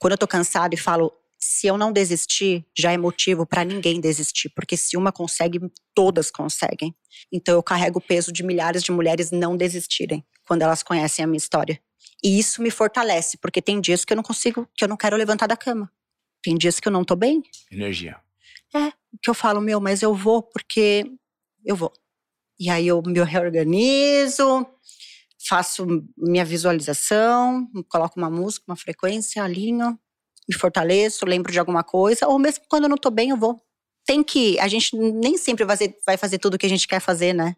Quando eu tô cansada e falo, se eu não desistir, já é motivo para ninguém desistir, porque se uma consegue, todas conseguem. Então eu carrego o peso de milhares de mulheres não desistirem quando elas conhecem a minha história. E isso me fortalece, porque tem dias que eu não consigo, que eu não quero levantar da cama. Tem dias que eu não tô bem, Energia. que eu falo, meu, mas eu vou porque eu vou. E aí eu me reorganizo, faço minha visualização, coloco uma música, uma frequência, alinho, me fortaleço, lembro de alguma coisa, ou mesmo quando eu não tô bem, eu vou. Tem que, a gente nem sempre vai fazer, vai fazer tudo o que a gente quer fazer, né?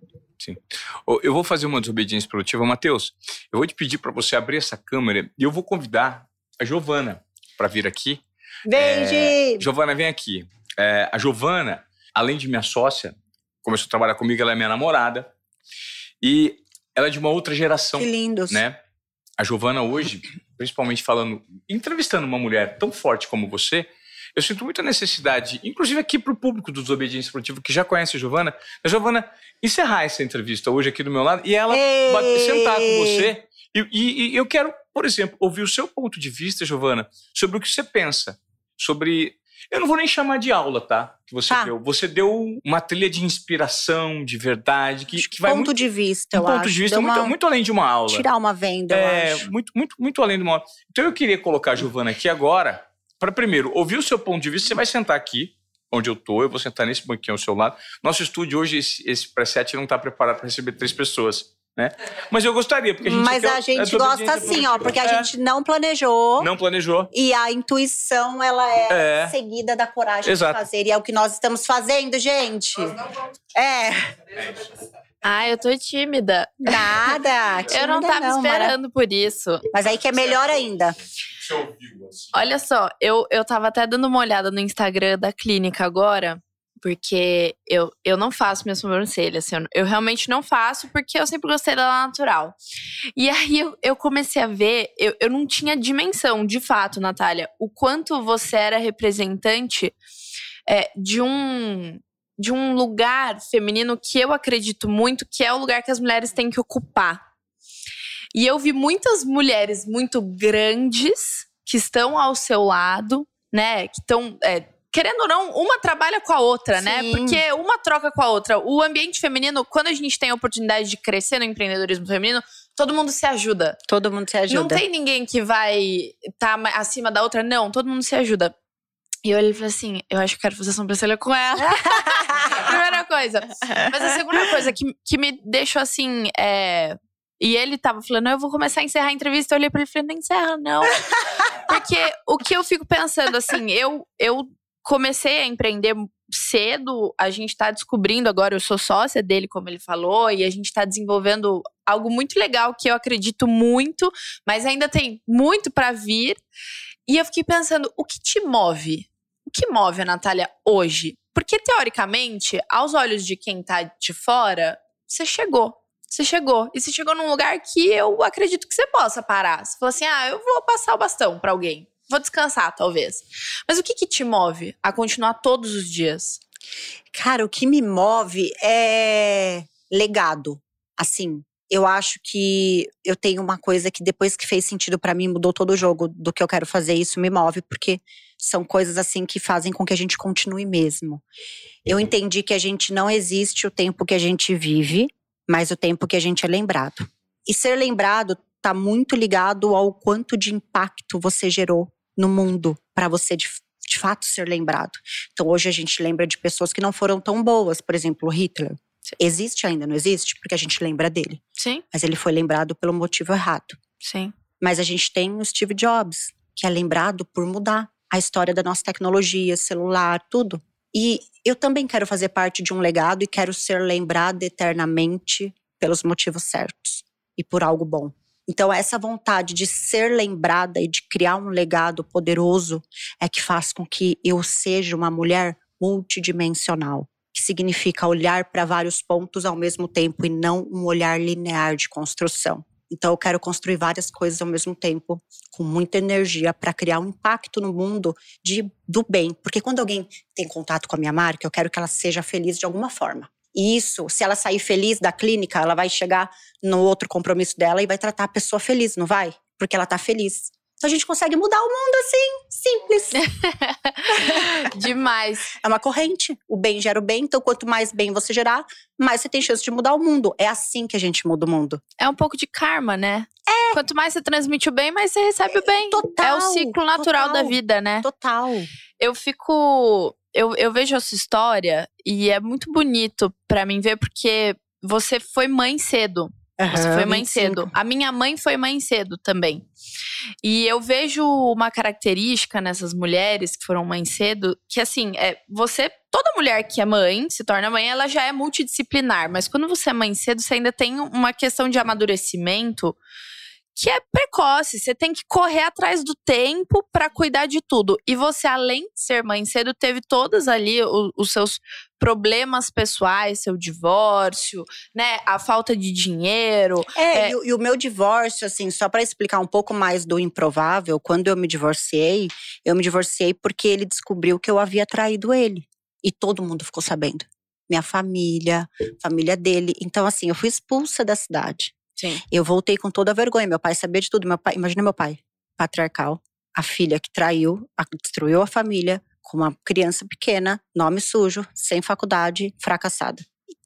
Ô, Eu vou fazer uma desobediência produtiva. Matheus, eu vou te pedir para você abrir essa câmera e eu vou convidar a Giovana para vir aqui. Beijo! Giovana, vem aqui. É, a Giovana, além de minha sócia, começou a trabalhar comigo, ela é minha namorada. E ela é de uma outra geração, que lindos. né? A Giovana hoje, principalmente falando, entrevistando uma mulher tão forte como você, eu sinto muita necessidade, inclusive aqui para o público do Desobediência Produtiva, que já conhece a Giovana, a Giovana encerrar essa entrevista hoje aqui do meu lado e ela bate- Ei! sentar com você. E, e- e eu quero, por exemplo, ouvir o seu ponto de vista, Giovana, sobre o que você pensa. Sobre. Eu não vou nem chamar de aula, tá? Que você Tá. deu. Você deu uma trilha de inspiração, de verdade, que, que vai ponto muito, de vista, um eu ponto acho. de vista Deu muito, uma- muito além de uma aula. Tirar uma venda, eu É, acho. muito, muito, muito além de uma aula. Então eu queria colocar a Giovana aqui agora, para primeiro ouvir o seu ponto de vista. Você vai sentar aqui, onde eu tô, eu vou sentar nesse banquinho ao seu lado. Nosso estúdio hoje, esse, esse preset não está preparado para receber três pessoas, né? Mas eu gostaria, porque a gente Mas é- a gente gosta assim, ó, porque a É, gente não planejou. não planejou. E a intuição, ela é, É. seguida da coragem Exato. de fazer. E é o que nós estamos fazendo, gente. É. Ah, eu tô tímida. Nada. eu não tímida tava Mara. esperando por isso. Mas aí que é melhor ainda. Você ouviu assim? Olha só, eu, eu tava até dando uma olhada no Instagram da clínica agora, porque eu, eu não faço minha sobrancelha, assim, eu, eu realmente não faço, porque eu sempre gostei dela natural. E aí eu, eu comecei a ver, eu, eu não tinha dimensão, de fato, Natália, o quanto você era representante é, de um. De um lugar feminino que eu acredito muito que é o lugar que as mulheres têm que ocupar. E eu vi muitas mulheres muito grandes que estão ao seu lado, né? Que estão. é, querendo ou não, uma trabalha com a outra, né? Sim. Porque uma troca com a outra. O ambiente feminino, quando a gente tem a oportunidade de crescer no empreendedorismo feminino, todo mundo se ajuda. Todo mundo se ajuda. Não tem ninguém que vai estar acima da outra, não. Todo mundo se ajuda. E eu olhei e falei assim: eu acho que quero fazer sobrancelha com ela. Primeira coisa. Mas a segunda coisa que, que me deixou assim. É... E ele tava falando: eu vou começar a encerrar a entrevista. Eu olhei pra ele e falei: não encerra, não. Porque o que eu fico pensando, assim, eu, eu comecei a empreender cedo, a gente tá descobrindo agora, eu sou sócia dele, como ele falou, e a gente tá desenvolvendo algo muito legal que eu acredito muito, mas ainda tem muito para vir. E eu fiquei pensando, o que te move? O que move a Natália hoje? Porque, teoricamente, aos olhos de quem tá de fora, você chegou. Você chegou. E você chegou num lugar que eu acredito que você possa parar. Você falou assim: ah, eu vou passar o bastão pra alguém. Vou descansar, talvez. Mas o que, que te move a continuar todos os dias? Cara, o que me move é legado. Assim, eu acho que eu tenho uma coisa que depois que fez sentido para mim, mudou todo o jogo do que eu quero fazer, isso me move, porque são coisas assim que fazem com que a gente continue mesmo. Eu entendi que a gente não existe o tempo que a gente vive, mas o tempo que a gente é lembrado. E ser lembrado está muito ligado ao quanto de impacto você gerou no mundo para você de, de fato ser lembrado. Então hoje a gente lembra de pessoas que não foram tão boas, por exemplo, Hitler. Sim. Existe ainda, não existe? Porque a gente lembra dele. Sim, Mas ele foi lembrado pelo motivo errado. sim. Mas a gente tem o Steve Jobs, que é lembrado por mudar a história da nossa tecnologia, celular, tudo. E eu também quero fazer parte de um legado e quero ser lembrada eternamente pelos motivos certos e por algo bom. Então, essa vontade de ser lembrada e de criar um legado poderoso é que faz com que eu seja uma mulher multidimensional, que significa olhar para vários pontos ao mesmo tempo e não um olhar linear de construção. Então, eu quero construir várias coisas ao mesmo tempo, com muita energia, para criar um impacto no mundo de, do bem. Porque quando alguém tem contato com a minha marca, eu quero que ela seja feliz de alguma forma. E isso, se ela sair feliz da clínica, ela vai chegar no outro compromisso dela e vai tratar a pessoa feliz, não vai? Porque ela tá feliz. Então a gente consegue mudar o mundo assim, simples. Demais. É uma corrente. O bem gera o bem, então quanto mais bem você gerar, mais você tem chance de mudar o mundo. É assim que a gente muda o mundo. É um pouco de karma, né? É. Quanto mais você transmite o bem, mais você recebe o bem. Total. É o ciclo natural total, da vida, né? Total. Eu fico. Eu, eu vejo essa história e é muito bonito pra mim ver, porque você foi mãe cedo. Você foi mãe 25. cedo. A minha mãe foi mãe cedo também. E eu vejo uma característica nessas mulheres que foram mãe cedo, que assim, é, você, toda mulher que é mãe, se torna mãe, ela já é multidisciplinar, mas quando você é mãe cedo, você ainda tem uma questão de amadurecimento que é precoce, você tem que correr atrás do tempo pra cuidar de tudo. E você, além de ser mãe cedo, teve todas ali o- os seus problemas pessoais, seu divórcio, né, a falta de dinheiro, É, É. E, o- e o meu divórcio, assim, só pra explicar um pouco mais do improvável, quando eu me divorciei, eu me divorciei porque ele descobriu que eu havia traído ele. E todo mundo ficou sabendo. Minha família, família dele. Então, assim, eu fui expulsa da cidade. Sim. Eu voltei com toda a vergonha. Meu pai sabia de tudo. Meu pai, imagina meu pai, patriarcal, a filha que traiu, a- destruiu a família, com uma criança pequena, nome sujo, sem faculdade, fracassada.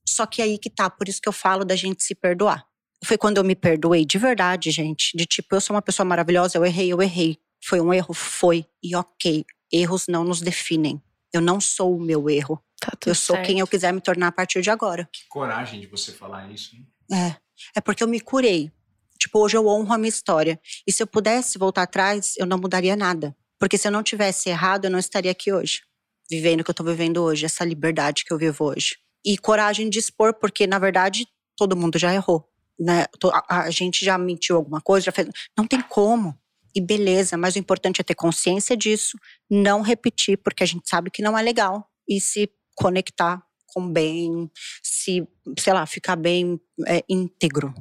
Só que aí que tá, por isso que eu falo da gente se perdoar. Foi quando eu me perdoei de verdade, gente. De tipo, eu sou uma pessoa maravilhosa, eu errei, eu errei. Foi um erro, foi. E ok, erros não nos definem. Eu não sou o meu erro. Tá tudo Eu sou certo. quem eu quiser me tornar a partir de agora. Que coragem de você falar isso. hein? É. É porque eu me curei. Tipo, hoje eu honro a minha história. E se eu pudesse voltar atrás, eu não mudaria nada. Porque se eu não tivesse errado, eu não estaria aqui hoje. Vivendo o que eu tô vivendo hoje, essa liberdade que eu vivo hoje. E coragem de expor, porque na verdade todo mundo já errou. Né? A, a gente já mentiu alguma coisa, já fez. Não tem como. E beleza, mas o importante é ter consciência disso, não repetir, porque a gente sabe que não é legal. E se conectar com bem, se, sei lá, ficar bem é, íntegro.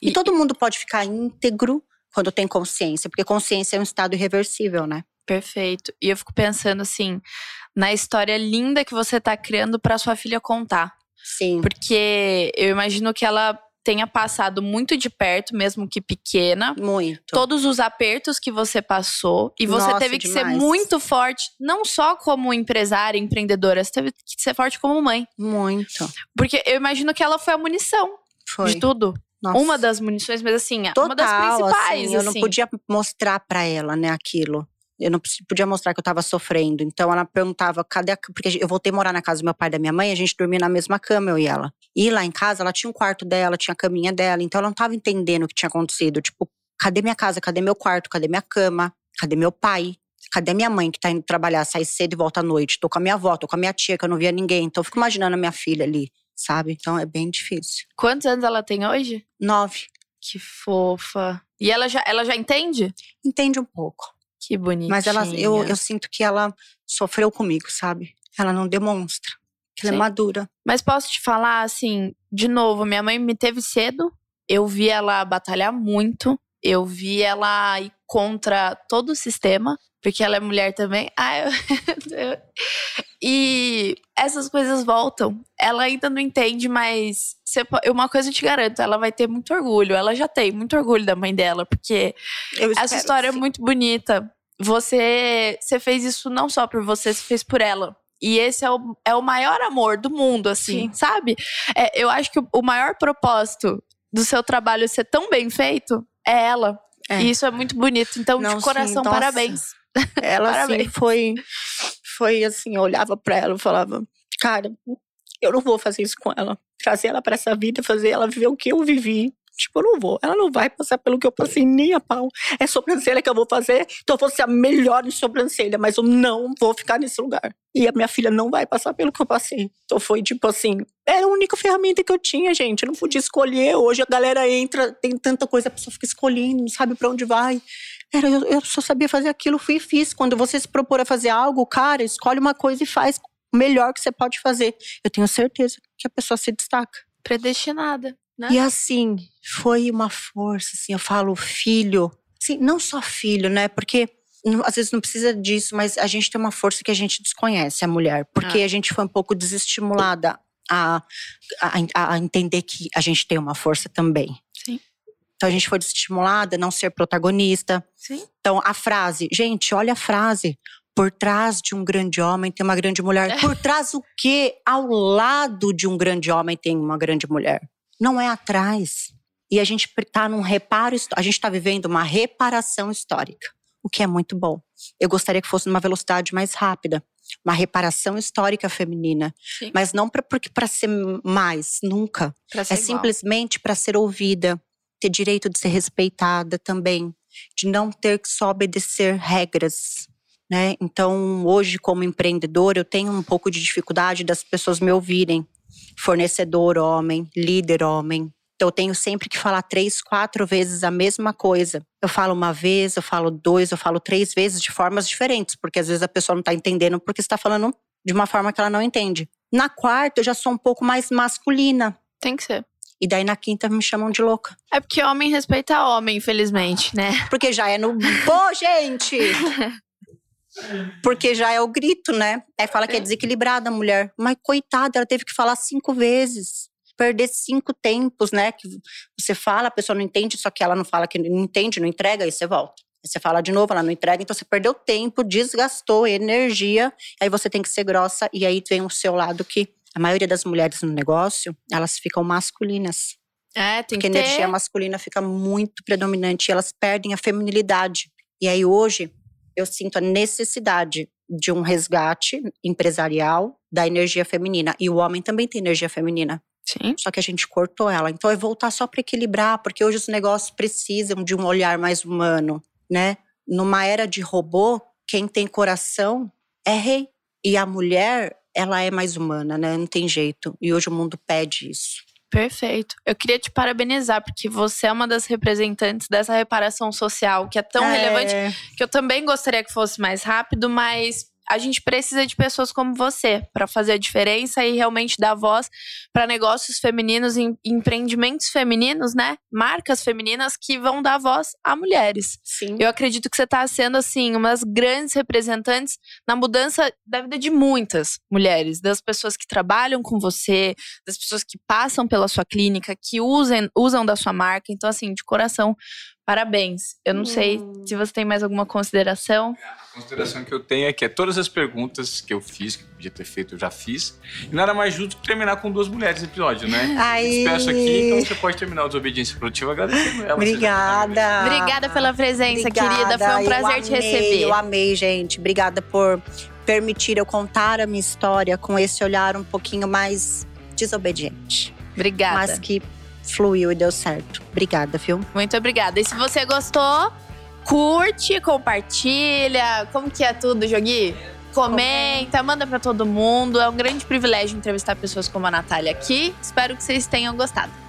E, E- todo mundo pode ficar íntegro quando tem consciência, porque consciência é um estado irreversível, né? Perfeito. E eu fico pensando assim, na história linda que você tá criando pra sua filha contar. Sim. Porque eu imagino que ela tenha passado muito de perto, mesmo que pequena, Muito. todos os apertos que você passou e você Nossa, teve que ser demais. muito forte, não só como empresária, empreendedora, você teve que ser forte como mãe. Muito. Porque eu imagino que ela foi a munição Foi. de tudo. Nossa. Uma das munições, mas assim, Total, uma das principais. assim, eu não assim. podia mostrar pra ela, né, aquilo. Eu não podia- mostrar que eu tava sofrendo. Então ela perguntava, cadê a. Porque eu voltei a morar na casa do meu pai e da minha mãe, a gente dormia na mesma cama, eu e ela. E lá em casa, ela tinha um quarto dela, tinha a caminha dela. Então ela não tava entendendo o que tinha acontecido. Tipo, cadê minha casa? Cadê meu quarto? Cadê minha cama? Cadê meu pai? Cadê minha mãe que tá indo trabalhar, sai cedo e volta à noite? Tô com a minha avó, tô com a minha tia, que eu não via ninguém. Então eu fico imaginando a minha filha ali, sabe? Então é bem difícil. Quantos anos ela tem hoje? Nove. Que fofa. E ela já, ela já entende? Entende um pouco. Que bonitinha. Mas ela, eu, eu sinto que ela sofreu comigo, sabe? Ela não demonstra. Que ela Sim. é madura. Mas posso te falar, assim, de novo, minha mãe me teve cedo. Eu vi ela batalhar muito. Eu vi ela ir contra todo o sistema porque ela é mulher também. Ah, eu, e essas coisas voltam. Ela ainda não entende, mas uma coisa eu te garanto, ela vai ter muito orgulho. Ela já tem muito orgulho da mãe dela, porque essa história é muito bonita. Você, você fez isso não só por você, você fez por ela. E esse é o, é o maior amor do mundo, assim, Sim. sabe? É, eu acho que o, o maior propósito do seu trabalho ser tão bem feito é ela. É. E isso é muito bonito. Então, não, de coração, sim, parabéns. Ela, assim, foi, foi assim, eu olhava para ela e falava, cara, eu não vou fazer isso com ela. Trazer ela para essa vida, fazer ela viver o que eu vivi. Tipo, eu não vou. Ela não vai passar pelo que eu passei nem a pau. É sobrancelha que eu vou fazer, então eu vou ser a melhor em sobrancelha, mas eu não vou ficar nesse lugar. E a minha filha não vai passar pelo que eu passei. Então foi tipo assim, era a única ferramenta que eu tinha, gente. Eu não podia escolher. Hoje a galera entra, tem tanta coisa, a pessoa fica escolhendo, não sabe para onde vai. Era, eu, eu só sabia fazer aquilo, fui e fiz. Quando você se propor a fazer algo, cara, escolhe uma coisa e faz o melhor que você pode fazer. Eu tenho certeza que a pessoa se destaca. Predestinada. Né? E assim, foi uma força, assim, eu falo filho, assim, não só filho, né? Porque às vezes não precisa disso, mas a gente tem uma força que a gente desconhece, a mulher, porque ah. a gente foi um pouco desestimulada a, a, a, entender que a gente tem uma força também. Sim. Então a gente foi desestimulada a não ser protagonista. Sim. Então a frase, gente, olha a frase. Por trás de um grande homem tem uma grande mulher. É. Por trás o quê? Ao lado de um grande homem tem uma grande mulher não é atrás. E a gente está num reparo, a gente está vivendo uma reparação histórica, o que é muito bom. Eu gostaria que fosse numa velocidade mais rápida, uma reparação histórica feminina, Sim. mas não para ser mais, nunca. Ser é igual. simplesmente para ser ouvida, ter direito de ser respeitada também, de não ter que só obedecer regras. Né? Então, hoje, como empreendedor, eu tenho um pouco de dificuldade das pessoas me ouvirem fornecedor homem, líder homem. Então, eu tenho sempre que falar três, quatro vezes a mesma coisa. Eu falo uma vez, eu falo dois, eu falo três vezes de formas diferentes, porque às vezes a pessoa não está entendendo porque está falando de uma forma que ela não entende. Na quarta, eu já sou um pouco mais masculina. Tem que ser. E daí na quinta me chamam de louca. É porque homem respeita homem, infelizmente, né? Porque já é no. Pô, gente! Porque já é o grito, né? Aí fala que é desequilibrada a mulher. Mas coitada, ela teve que falar cinco vezes. Perder cinco tempos, né? Que você fala, a pessoa não entende, só que ela não fala que não entende, não entrega, aí você volta. Aí você fala de novo, ela não entrega, então você perdeu tempo, desgastou energia, aí você tem que ser grossa, e aí vem o seu lado que a maioria das mulheres no negócio, elas ficam masculinas. É, tem Porque que a energia masculina fica muito predominante e elas perdem a feminilidade. E aí hoje, eu sinto a necessidade de um resgate empresarial da energia feminina. E o homem também tem energia feminina. Sim. Só que a gente cortou ela. Então é voltar só para equilibrar, porque hoje os negócios precisam de um olhar mais humano, né? Numa era de robô, quem tem coração é rei. E a mulher, ela é mais humana, né? Não tem jeito. E hoje o mundo pede isso. Perfeito. Eu queria te parabenizar, porque você é uma das representantes dessa reparação social que é tão é. relevante, que eu também gostaria que fosse mais rápido, mas a gente precisa de pessoas como você para fazer a diferença e realmente dar voz para negócios femininos e empreendimentos femininos, né? Marcas femininas que vão dar voz a mulheres. Sim. Eu acredito que você está sendo assim uma das grandes representantes na mudança da vida de muitas mulheres, das pessoas que trabalham com você, das pessoas que passam pela sua clínica, que usem, usam da sua marca. Então assim, de coração, Parabéns. Eu não hum. sei se você tem mais alguma consideração. A consideração que eu tenho é que é todas as perguntas que eu fiz, que podia ter feito, eu já fiz. E nada mais justo que terminar com duas mulheres no episódio, né? Ai. Despeço aqui, então você pode terminar o Desobediência Produtiva agradecendo ela. Obrigada. Obrigada pela presença, Obrigada. querida. Foi um prazer amei, te receber. Eu amei, gente. Obrigada por permitir eu contar a minha história com esse olhar um pouquinho mais desobediente. Obrigada. Mas que fluiu e deu certo. Obrigada, viu? Muito obrigada. E se você gostou, curte, compartilha. Como que é tudo, Jogui? Comenta, manda para todo mundo. É um grande privilégio entrevistar pessoas como a Natália aqui. Espero que vocês tenham gostado.